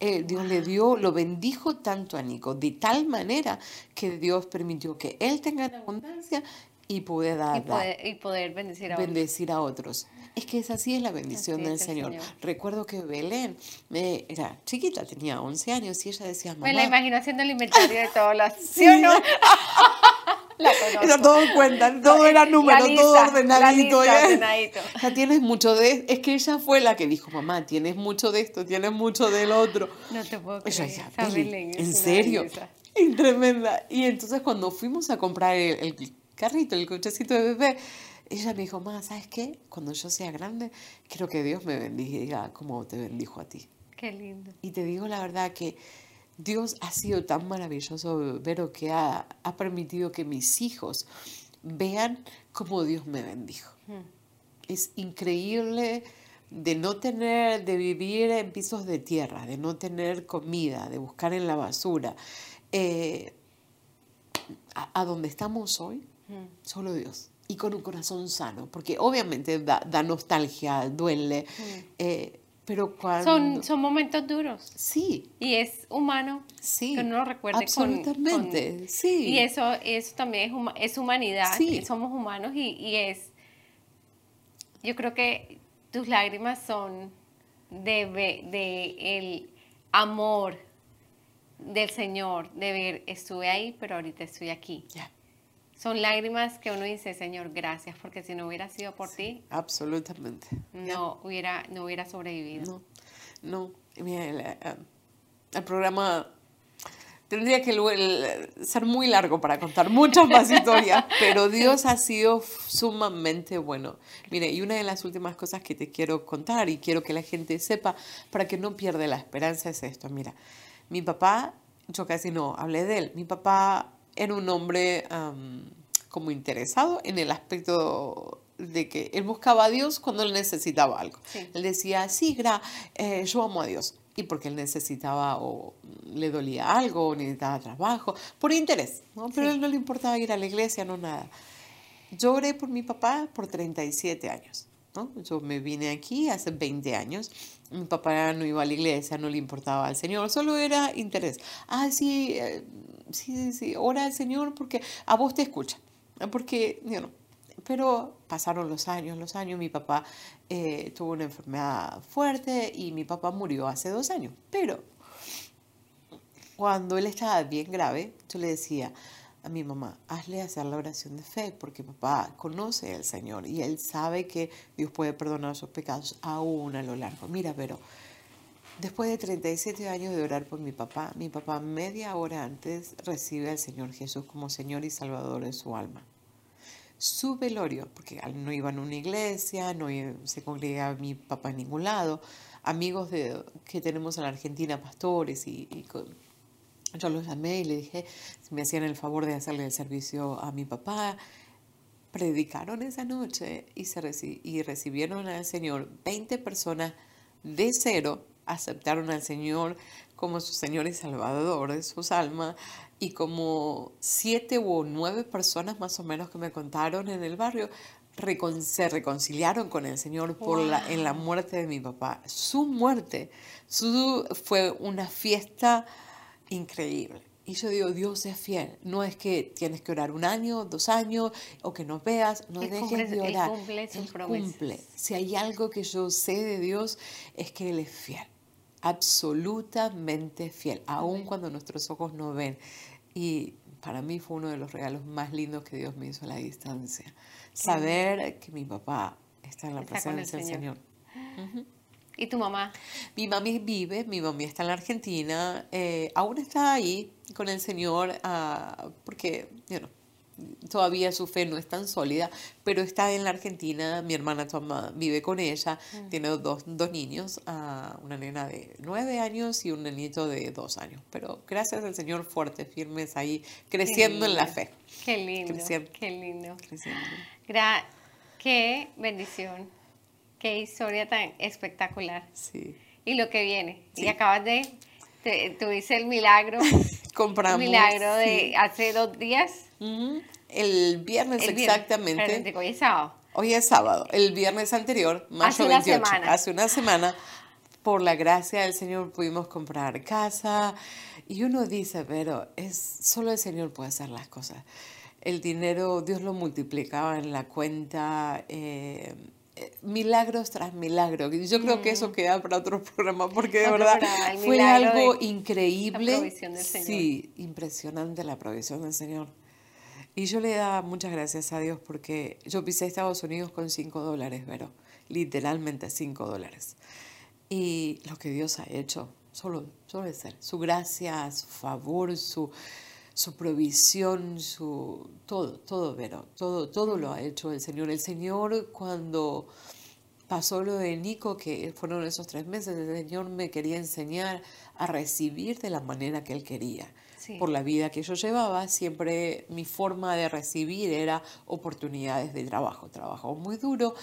B: Eh, Dios le dio, lo bendijo tanto a Nico, de tal manera que Dios permitió que él tenga abundancia y pude dar,
A: y poder, bendecir, a,
B: bendecir a otros. Es que es así es la bendición del Señor. Recuerdo que Belén me, era chiquita, tenía 11 años y ella decía, mamá...
A: Me la imagino haciendo el inventario de todas las... <laughs> ¿Sí, o no?
B: La <laughs> Era todo cuenta, todo era número, todo ordenadito. <laughs> Ya tienes mucho de... Es que ella fue la que dijo, mamá, tienes mucho de esto, tienes mucho del otro.
A: No te puedo
B: creer. ¿En serio? Y tremenda. Y entonces cuando fuimos a comprar el carrito, el cochecito de bebé. Ella me dijo, mamá, ¿sabes qué? Cuando yo sea grande, quiero que Dios me bendiga como te bendijo a ti.
A: Qué lindo.
B: Y te digo la verdad que Dios ha sido tan maravilloso, Vero, que ha, ha permitido que mis hijos vean cómo Dios me bendijo. Hmm. Es increíble de no tener, de vivir en pisos de tierra, de no tener comida, de buscar en la basura. Eh, a, a donde estamos hoy, Solo Dios. Y con un corazón sano, porque obviamente da, nostalgia, duele. Eh, pero cuando...
A: Son, son momentos duros.
B: Sí.
A: Y es humano
B: sí,
A: que uno lo recuerde
B: absolutamente, sí.
A: Y eso, eso también es, es humanidad, sí. somos humanos y, y, es... Yo creo que tus lágrimas son de, de el amor del Señor, de ver, estuve ahí, pero ahorita estoy aquí.
B: Ya
A: son lágrimas que uno dice, Señor, gracias, porque si no hubiera sido por ti,
B: absolutamente,
A: no hubiera, no hubiera sobrevivido.
B: No, no, mira, el, el, programa tendría que ser muy largo para contar <laughs> muchas más historias, pero Dios ha sido sumamente bueno. Mire, y una de las últimas cosas que te quiero contar y quiero que la gente sepa para que no pierda la esperanza es esto. Mira, mi papá, yo casi no hablé de él, mi papá era un hombre como interesado en el aspecto de que él buscaba a Dios cuando él necesitaba algo. Él decía, sí, gra, eh, yo amo a Dios. Y porque él necesitaba o le dolía algo o necesitaba trabajo, por interés, ¿no? Pero a él no le importaba ir a la iglesia, no nada. Yo oré por mi papá por 37 años. ¿No? Yo me vine aquí hace 20 años. Mi papá no iba a la iglesia, no le importaba al Señor, solo era interés. Ah, sí, eh, sí, sí, ora al Señor porque a vos te escucha. Porque, yo no. Pero pasaron los años, los años, mi papá eh, tuvo una enfermedad fuerte y mi papá murió hace dos años. Pero cuando él estaba bien grave, yo le decía a mi mamá, hazle hacer la oración de fe, porque papá conoce al Señor y él sabe que Dios puede perdonar sus pecados aún a lo largo. Mira, pero Después de 37 años de orar por mi papá, mi papá media hora antes recibe al Señor Jesús como Señor y Salvador de su alma. Su velorio, porque no iba a una iglesia, no se congregaba mi papá en ningún lado, amigos de, que tenemos en la Argentina, pastores, y, yo los llamé y le dije si me hacían el favor de hacerle el servicio a mi papá. Predicaron esa noche y, se y recibieron al Señor 20 personas de cero aceptaron al Señor como su Señor y Salvador de sus almas y como siete u nueve personas más o menos que me contaron en el barrio se reconciliaron con el Señor por la, en la muerte de mi papá. Su muerte su, fue una fiesta increíble. Y yo digo, Dios es fiel. No es que tienes que orar un año, dos años, o que nos veas, no dejes de orar.
A: Él cumple,
B: cumple. Si hay algo que yo sé de Dios, es que Él es fiel absolutamente fiel, aun cuando nuestros ojos no ven. Y para mí fue uno de los regalos más lindos que Dios me hizo a la distancia. Saber que mi papá está en la presencia del Señor.
A: ¿Y tu mamá?
B: Mi mami vive, mi mami está en la Argentina, eh, aún está ahí con el Señor, uh, porque, you todavía su fe no es tan sólida, pero está en la Argentina, mi hermana toma, vive con ella, mm. tiene dos, dos niños, uh, una nena de nueve años y un nenito de dos años, pero gracias al Señor fuerte, firmes ahí, creciendo en la fe.
A: Qué lindo, qué lindo. qué bendición, qué historia tan espectacular.
B: Sí.
A: Y lo que viene, y acabas de, tuviste el milagro. <laughs>
B: Compramos.
A: milagro de hace dos días.
B: El viernes exactamente.
A: hoy es sábado.
B: Hoy es sábado. El viernes anterior, mayo hace 28, hace una semana, por la gracia del Señor pudimos comprar casa. Y uno dice, pero es solo el Señor puede hacer las cosas. el dinero Dios lo multiplicaba en la cuenta. Eh, milagros tras milagro. Yo creo que eso mm. queda para otro <laughs> programa porque de verdad fue algo increíble. Sí, impresionante la provisión del Señor. Y yo le da muchas gracias a Dios porque yo pisé Estados Unidos con 5 dólares, pero literalmente 5 dólares. Y lo que Dios ha hecho, solo, solo ser. Su gracia, su favor, su, su provisión, su todo, todo, pero todo, todo lo ha hecho el Señor. El Señor cuando pasó lo de Nico, que fueron esos tres meses, el Señor me quería enseñar a recibir de la manera que Él quería. Por la vida que yo llevaba, siempre mi forma de recibir era oportunidades de trabajo. Trabajo muy duro,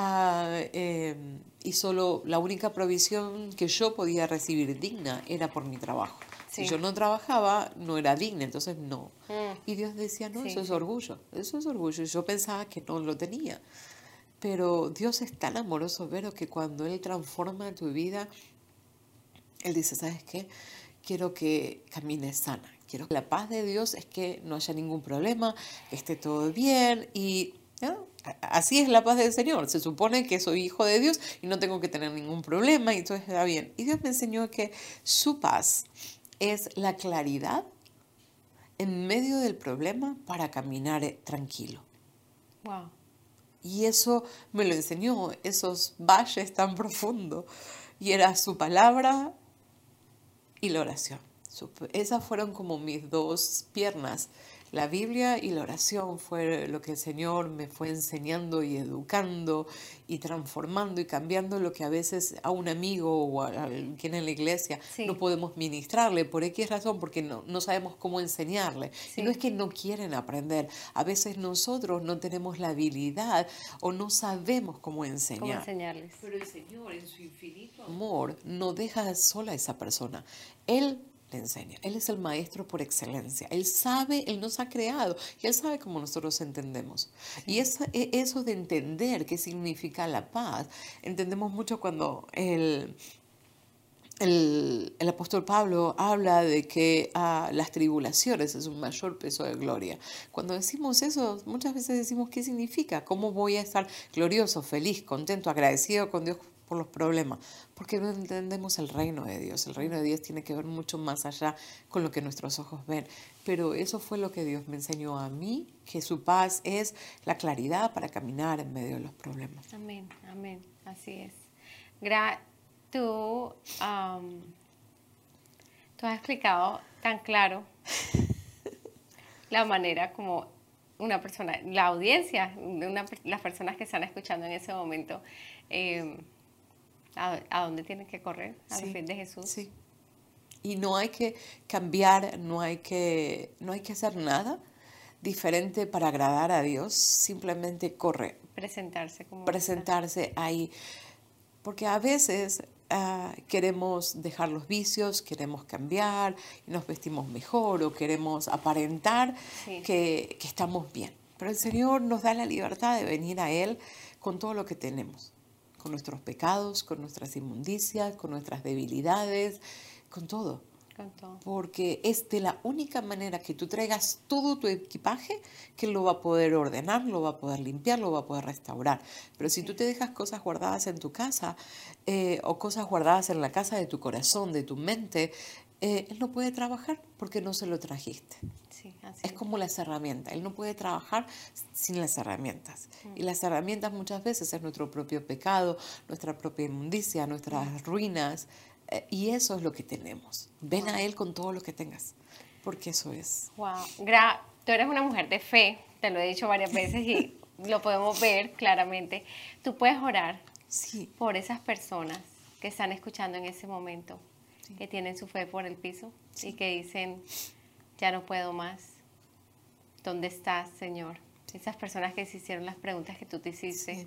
B: Ah, em, y solo la única provisión que yo podía recibir digna era por mi trabajo. Si yo no trabajaba, no era digna, entonces no. Mm. Y Dios decía, no, eso es orgullo, eso es orgullo. Y yo pensaba que no lo tenía. Pero Dios es tan amoroso, Vero, que cuando Él transforma tu vida, Él dice, ¿sabes qué? Quiero que camines sana. Quiero que la paz de Dios es que no haya ningún problema, que esté todo bien. Y Así es la paz del Señor. Se supone que soy hijo de Dios y no tengo que tener ningún problema y todo está bien. Y Dios me enseñó que su paz es la claridad en medio del problema para caminar eh, tranquilo. Wow. Y eso me lo enseñó, esos valles tan profundos. Y era su palabra y la oración. Esas fueron como mis dos piernas la Biblia y la oración fue lo que el Señor me fue enseñando y educando y transformando y cambiando lo que a veces a un amigo o a quien en la iglesia no podemos ministrarle por X razón porque no, no sabemos cómo enseñarle. Y no es que no quieren aprender, a veces nosotros no tenemos la habilidad o no sabemos cómo enseñar. ¿Cómo
A: enseñarles?
B: Pero el Señor en su infinito amor no deja sola a esa persona. Él le enseña. Él es el maestro por excelencia. Él sabe, Él nos ha creado y Él sabe cómo nosotros entendemos. Y e, eso de entender qué significa la paz, entendemos mucho cuando el, el, apóstol Pablo habla de que ah, las tribulaciones es un mayor peso de gloria. Cuando decimos eso, muchas veces decimos, ¿qué significa? ¿Cómo voy a estar glorioso, feliz, contento, agradecido con Dios por los problemas, porque no entendemos el reino de Dios. El reino de Dios tiene que ver mucho más allá con lo que nuestros ojos ven. Pero eso fue lo que Dios me enseñó a mí, que su paz es la claridad para caminar en medio de los problemas.
A: Amén, amén, así es. Gra tú, tú has explicado tan claro la manera como una persona, la audiencia, las personas que están escuchando en ese momento, eh, a, dónde tienen que correr, a los de Jesús.
B: Sí. Y no hay que cambiar, no hay que, no hay que hacer nada diferente para agradar a Dios, simplemente correr.
A: Presentarse como.
B: Presentarse ahí. Porque a veces ah, queremos dejar los vicios, queremos cambiar, y nos vestimos mejor o queremos aparentar que, que estamos bien. Pero el Señor nos da la libertad de venir a Él con todo lo que tenemos con nuestros pecados, con nuestras inmundicias, con nuestras debilidades, con todo. Porque es de la única manera que tú traigas todo tu equipaje que lo va a poder ordenar, lo va a poder limpiar, lo va a poder restaurar. Pero si tú te dejas cosas guardadas en tu casa eh, o cosas guardadas en la casa de tu corazón, de tu mente, eh, él no puede trabajar porque no se lo trajiste. Es como las herramientas. Él no puede trabajar sin las herramientas. Mm. Y las herramientas muchas veces es nuestro propio pecado, nuestra propia inmundicia, nuestras mm. ruinas. Eh, y eso es lo que tenemos. Ven a Él con todo lo que tengas. Porque eso es.
A: Wow. Tú eres una mujer de fe, te lo he dicho varias veces y <laughs> lo podemos ver claramente. Tú puedes orar sí. por esas personas que están escuchando en ese momento que tienen su fe por el piso y que dicen, ya no puedo más. ¿Dónde estás, Señor? Esas personas que se hicieron las preguntas que tú te hiciste.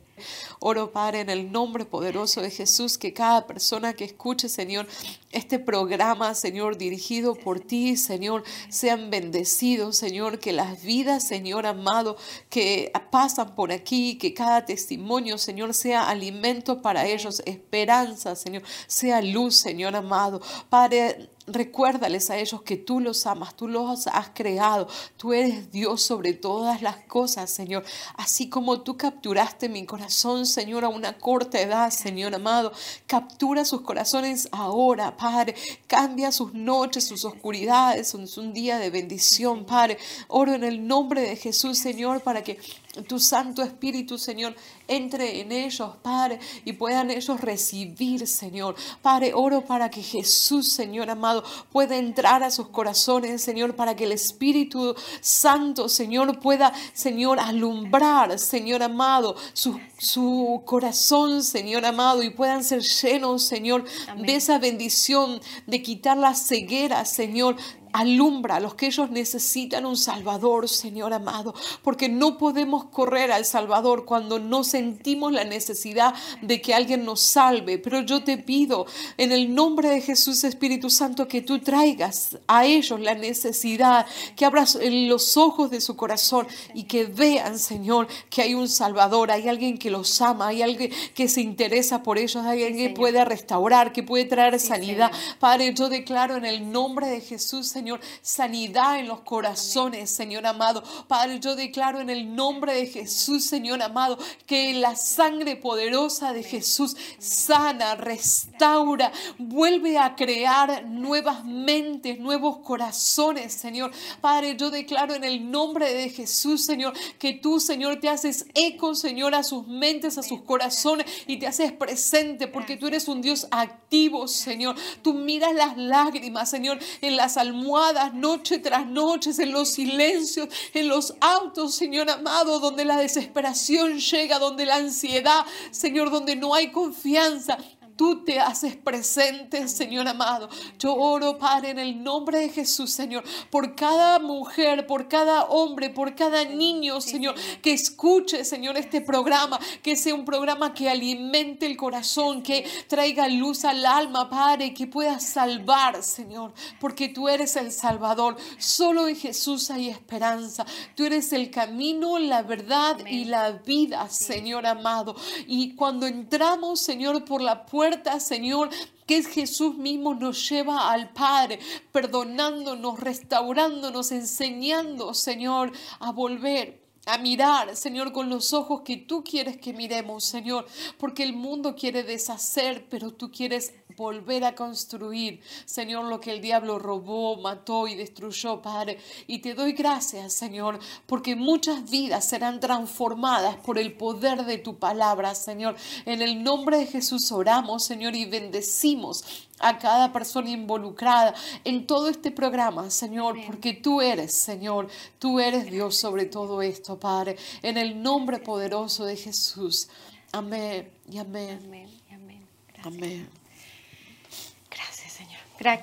B: Oro, Padre, en el nombre poderoso de Jesús, que cada persona que escuche, Señor, este programa, Señor, dirigido por ti, Señor, sean bendecidos, Señor, que las vidas, Señor amado, que pasan por aquí, que cada testimonio, Señor, sea alimento para ellos, esperanza, Señor, sea luz, Señor amado. Padre, Recuérdales a ellos que tú los amas, tú los has creado, tú eres Dios sobre todas las cosas, Señor. Así como tú capturaste mi corazón, Señor, a una corta edad, Señor amado, captura sus corazones ahora, Padre. Cambia sus noches, sus oscuridades, es un día de bendición, Padre. Oro en el nombre de Jesús, Señor, para que tu Santo Espíritu, Señor, entre en ellos, Padre, y puedan ellos recibir, Señor. Padre, oro para que Jesús, Señor amado, pueda entrar a sus corazones, Señor, para que el Espíritu Santo, Señor, pueda, Señor, alumbrar, Señor amado, su, su corazón, Señor amado, y puedan ser llenos, Señor, de esa bendición, de quitar la ceguera, Señor, Alumbra a los que ellos necesitan un Salvador, Señor amado, porque no podemos correr al Salvador cuando no sentimos la necesidad de que alguien nos salve. Pero yo te pido en el nombre de Jesús Espíritu Santo que tú traigas a ellos la necesidad, que abras los ojos de su corazón y que vean, Señor, que hay un Salvador, hay alguien que los ama, hay alguien que se interesa por ellos, hay alguien que puede restaurar, que puede traer sanidad. Padre, yo declaro en el nombre de Jesús, Señor, Señor, sanidad en los corazones, Señor amado. Padre, yo declaro en el nombre de Jesús, Señor amado, que la sangre poderosa de Jesús sana, restaura, vuelve a crear nuevas mentes, nuevos corazones, Señor. Padre, yo declaro en el nombre de Jesús, Señor, que tú, Señor, te haces eco, Señor, a sus mentes, a sus corazones y te haces presente porque tú eres un Dios activo, Señor. Tú miras las lágrimas, Señor, en las almohadas noche tras noche, en los silencios, en los autos, Señor amado, donde la desesperación llega, donde la ansiedad, Señor, donde no hay confianza tú te haces presente, Señor amado. Yo oro, Padre, en el nombre de Jesús, Señor, por cada mujer, por cada hombre, por cada niño, Señor, que escuche, Señor, este programa, que sea un programa que alimente el corazón, que traiga luz al alma, Padre, que pueda salvar, Señor, porque tú eres el Salvador. Solo en Jesús hay esperanza. Tú eres el camino, la verdad y la vida, Señor amado. Y cuando entramos, Señor, por la puerta, Señor, que es Jesús mismo nos lleva al Padre, perdonándonos, restaurándonos, enseñando, Señor, a volver a mirar, Señor, con los ojos que tú quieres que miremos, Señor, porque el mundo quiere deshacer, pero tú quieres volver a construir, Señor, lo que el diablo robó, mató y destruyó, Padre. Y te doy gracias, Señor, porque muchas vidas serán transformadas por el poder de tu palabra, Señor. En el nombre de Jesús oramos, Señor, y bendecimos a cada persona involucrada en todo este programa, Señor, porque tú eres, Señor, tú eres Dios sobre todo esto, Padre, en el nombre poderoso de Jesús. Amén y amén. Amén. amén.
A: amén.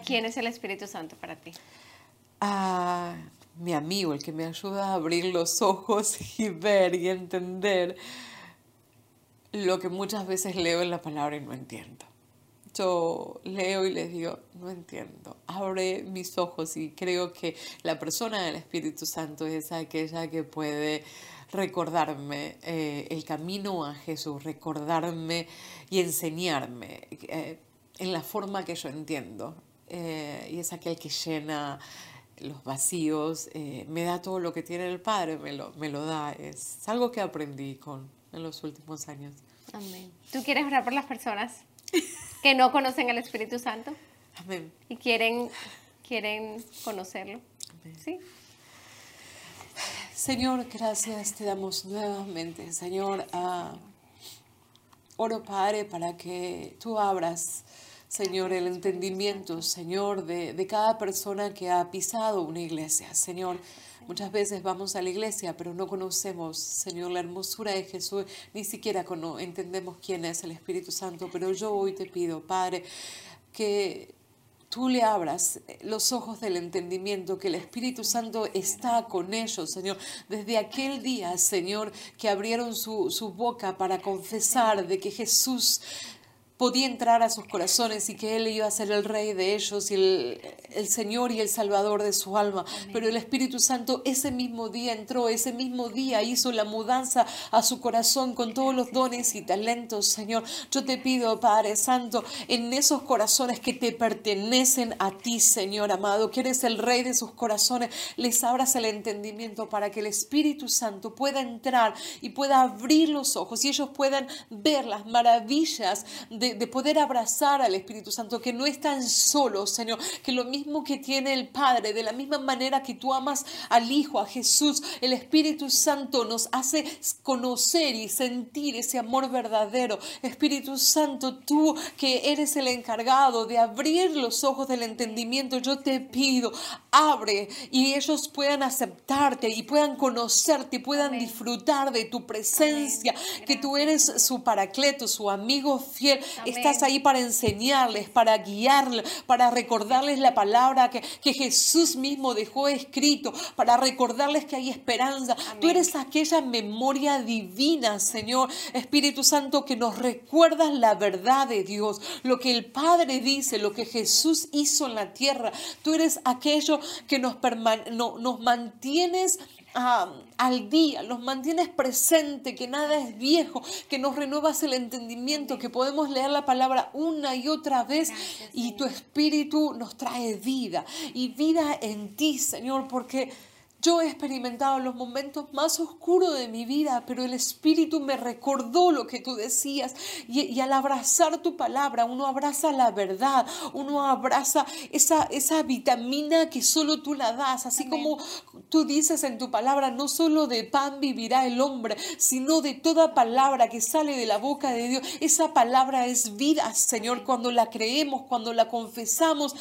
A: ¿Quién es el Espíritu Santo para ti?
B: Ah, mi amigo, el que me ayuda a abrir los ojos <laughs> y ver y entender lo que muchas veces leo en la palabra y no entiendo. Yo leo y les digo, no entiendo. Abre mis ojos y creo que la persona del Espíritu Santo es aquella que puede recordarme eh, el camino a Jesús, recordarme y enseñarme eh, en la forma que yo entiendo. Eh, y es aquel que llena los vacíos, eh, me da todo lo que tiene el Padre, me lo, me lo da. Es algo que aprendí con, en los últimos años.
A: Amén. ¿Tú quieres orar por las personas <laughs> que no conocen al Espíritu Santo?
B: Amén.
A: Y quieren, quieren conocerlo. Sí.
B: Señor, gracias te damos nuevamente. Señor, uh, oro Padre para que tú abras Señor, el entendimiento, Señor, de, de, cada persona que ha pisado una iglesia. Señor, muchas veces vamos a la iglesia, pero no conocemos, Señor, la hermosura de Jesús, ni siquiera entendemos quién es el Espíritu Santo, pero yo hoy te pido, Padre, que tú le abras los ojos del entendimiento, que el Espíritu Santo está con ellos, Señor. Desde aquel día, Señor, que abrieron su, su boca para confesar de que Jesús podía entrar a sus corazones y que Él iba a ser el rey de ellos y el, el Señor y el Salvador de su alma. Pero el Espíritu Santo ese mismo día entró, ese mismo día hizo la mudanza a su corazón con todos los dones y talentos, Señor. Yo te pido, Padre Santo, en esos corazones que te pertenecen a ti, Señor amado, que eres el rey de sus corazones, les abras el entendimiento para que el Espíritu Santo pueda entrar y pueda abrir los ojos y ellos puedan ver las maravillas de de, poder abrazar al Espíritu Santo, que no están solos, Señor, que lo mismo que tiene el Padre, de la misma manera que tú amas al Hijo, a Jesús, el Espíritu Santo nos hace conocer y sentir ese amor verdadero. Espíritu Santo, tú que eres el encargado de abrir los ojos del entendimiento, yo te pido, abre y ellos puedan aceptarte y puedan conocerte y puedan disfrutar de tu presencia, que tú eres su paracleto, su amigo fiel, Estás ahí para enseñarles, para guiarles, para recordarles la palabra que, que Jesús mismo dejó escrito, para recordarles que hay esperanza. Tú eres aquella memoria divina, Señor. Espíritu Santo, que nos recuerdas la verdad de Dios, lo que el Padre dice, lo que Jesús hizo en la tierra. Tú eres aquello que nos, nos mantienes al día, los mantienes presente, que nada es viejo, que nos renuevas el entendimiento, que podemos leer la palabra una y otra vez y tu espíritu nos trae vida y vida en ti, Señor, porque yo he experimentado los momentos más oscuros de mi vida, pero el Espíritu me recordó lo que tú decías. Y, al abrazar tu palabra, uno abraza la verdad, uno abraza esa, esa vitamina que solo tú la das. Así como tú dices en tu palabra, no solo de pan vivirá el hombre, sino de toda palabra que sale de la boca de Dios. Esa palabra es vida, Señor, cuando la creemos, cuando la confesamos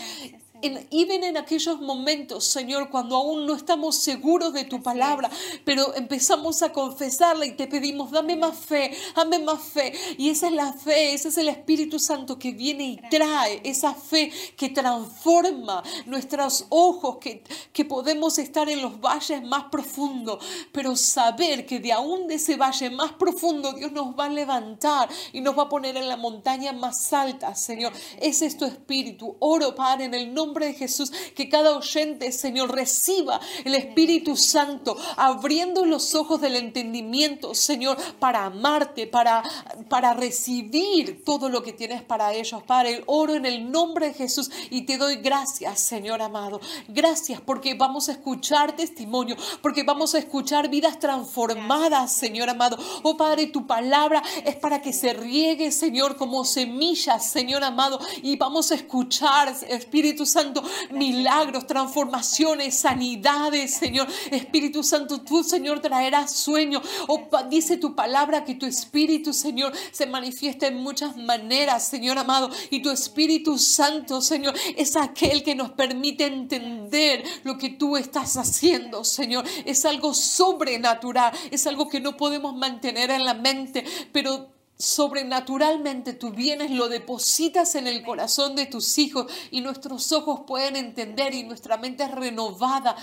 B: y ven en aquellos momentos, Señor, cuando aún no estamos seguros de tu palabra, pero empezamos a confesarla y te pedimos, dame más fe, dame más fe. Y esa es la fe, ese es el Espíritu Santo que viene y trae esa fe que transforma nuestros ojos, que, que podemos estar en los valles más profundos, pero saber que de aún de ese valle más profundo Dios nos va a levantar y nos va a poner en la montaña más alta, Señor. Ese es tu Espíritu. Oro, Padre, en el nombre nombre de Jesús, que cada oyente, Señor, reciba el Espíritu Santo, abriendo los ojos del entendimiento, Señor, para amarte, para, para recibir todo lo que tienes para ellos. Padre, oro en el nombre de Jesús y te doy gracias, Señor amado. Gracias porque vamos a escuchar testimonio, porque vamos a escuchar vidas transformadas, Señor amado. Oh Padre, tu palabra es para que se riegue, Señor, como semillas, Señor amado, y vamos a escuchar, Espíritu Santo Santo, milagros, transformaciones, sanidades, Señor. Espíritu Santo, tú, Señor, traerás sueño. Oh, dice tu palabra que tu Espíritu, Señor, se manifiesta en muchas maneras, Señor amado. Y tu Espíritu Santo, Señor, es aquel que nos permite entender lo que tú estás haciendo, Señor. Es algo sobrenatural, es algo que no podemos mantener en la mente, pero sobrenaturalmente tú vienes, lo depositas en el corazón de tus hijos y nuestros ojos pueden entender y nuestra mente es renovada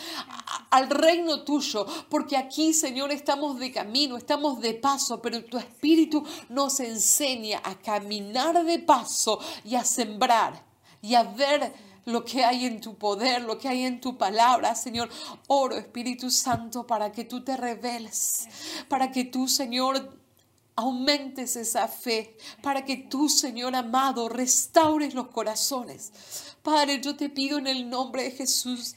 B: al reino tuyo, porque aquí, Señor, estamos de camino, estamos de paso, pero tu espíritu nos enseña a caminar de paso y a sembrar y a ver lo que hay en tu poder, lo que hay en tu palabra, Señor. Oro, Espíritu Santo, para que tú te reveles, para que tú, Señor, aumentes esa fe para que tú, Señor amado, restaures los corazones. Padre, yo te pido en el nombre de Jesús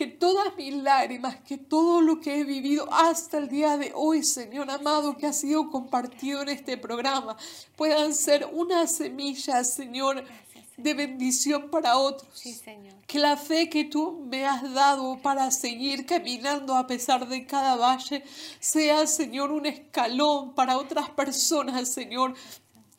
B: que todas mis lágrimas, que todo lo que he vivido hasta el día de hoy, Señor amado, que ha sido compartido en este programa, puedan ser una semilla, Señor, de bendición para otros. Que la fe que tú me has dado para seguir caminando a pesar de cada valle sea, Señor, un escalón para otras personas, Señor,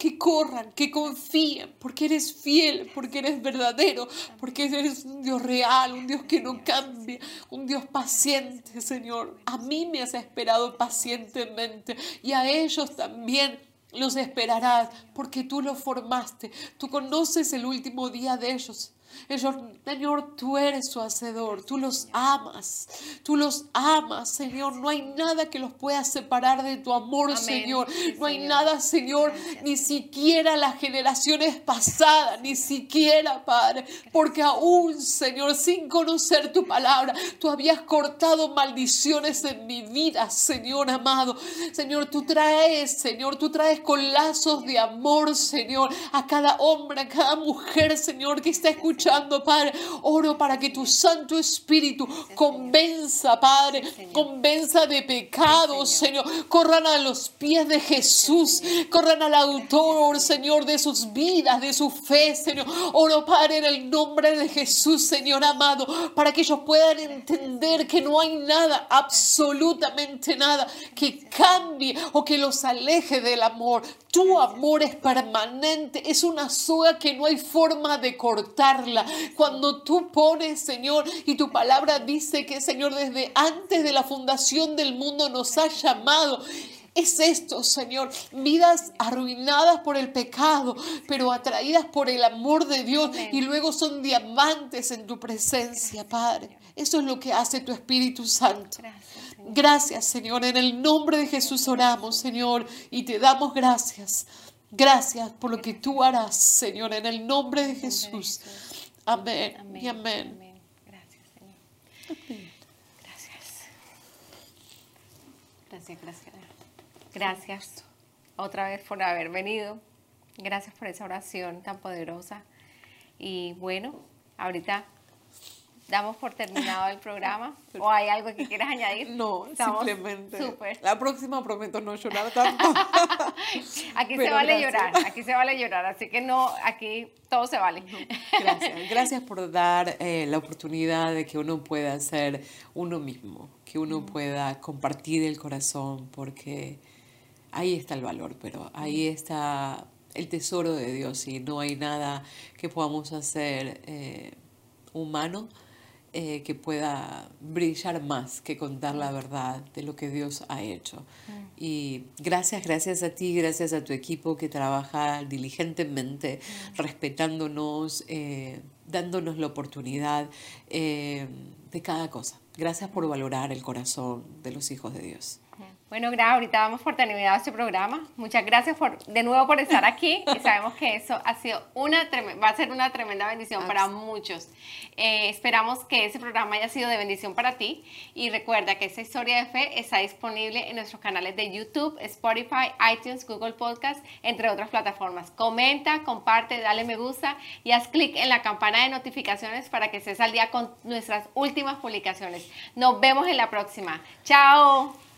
B: que corran, que confíen, porque eres fiel, porque eres verdadero, porque eres un Dios real, un Dios que no cambia, un Dios paciente, Señor. A mí me has esperado pacientemente y a ellos también los esperarás porque tú los formaste. Tú conoces el último día de ellos. Señor, tú eres su hacedor, tú los amas, tú los amas, Señor. No hay nada que los pueda separar de tu amor, Señor. No hay nada, Señor, ni siquiera las generaciones pasadas, ni siquiera, Padre, porque aún, Señor, sin conocer tu palabra, tú habías cortado maldiciones en mi vida, Señor amado. Señor, tú traes, Señor, tú traes con lazos de amor, Señor, a cada hombre, a cada mujer, Señor, que está escuchando, Padre. Oro para que tu Santo Espíritu convenza, Padre, convenza de pecado, Señor. Corran a los pies de Jesús, corran al autor, Señor, de sus vidas, de su fe, Señor. Oro, Padre, en el nombre de Jesús, Señor amado, para que ellos puedan entender que no hay nada, absolutamente nada, que cambie o que los aleje del amor. Tu amor es permanente, es una soga que no hay forma de cortarla. Cuando tú pones, Señor, y tu palabra dice que, Señor, desde antes de la fundación del mundo nos ha llamado. Es esto, Señor, vidas arruinadas por el pecado, pero atraídas por el amor de Dios y luego son diamantes en tu presencia, Padre. Eso es lo que hace tu Espíritu Santo. Gracias, Señor. En el nombre de Jesús oramos, Señor, y te damos gracias. Gracias por lo que tú harás, Señor, en el nombre de Jesús. Amén, y amén.
A: Gracias, Señor. Gracias. Gracias, gracias. Gracias otra vez por haber venido. Gracias por esa oración tan poderosa. Y bueno, ahorita damos por terminado el programa. <laughs> ¿O hay algo que quieras añadir?
B: No, simplemente. La próxima prometo no llorar tanto. <laughs>
A: aquí se vale llorar, aquí se vale llorar, así que no, aquí todo se vale.
B: Gracias, gracias por dar eh, la oportunidad de que uno pueda ser uno mismo, que uno pueda compartir el corazón, porque ahí está el valor, pero ahí está el tesoro de Dios y no hay nada que podamos hacer eh, humano eh, que pueda brillar más que contar la verdad de lo que Dios ha hecho. Mm. Y gracias, gracias a ti, gracias a tu equipo que trabaja diligentemente, mm. respetándonos, eh, dándonos la oportunidad eh, de cada cosa. Gracias por valorar el corazón de los hijos de Dios.
A: Bueno, gracias. Ahorita vamos por terminado este programa. Muchas gracias por, de nuevo por estar aquí. Y sabemos que eso ha sido una va a ser una tremenda bendición para muchos. Eh, esperamos que ese programa haya sido de bendición para ti. Y recuerda que esta historia de fe está disponible en nuestros canales de YouTube, Spotify, iTunes, Google Podcast, entre otras plataformas. Comenta, comparte, dale me gusta y haz clic en la campana de notificaciones para que estés al día con nuestras últimas publicaciones. Nos vemos en la próxima. Chao.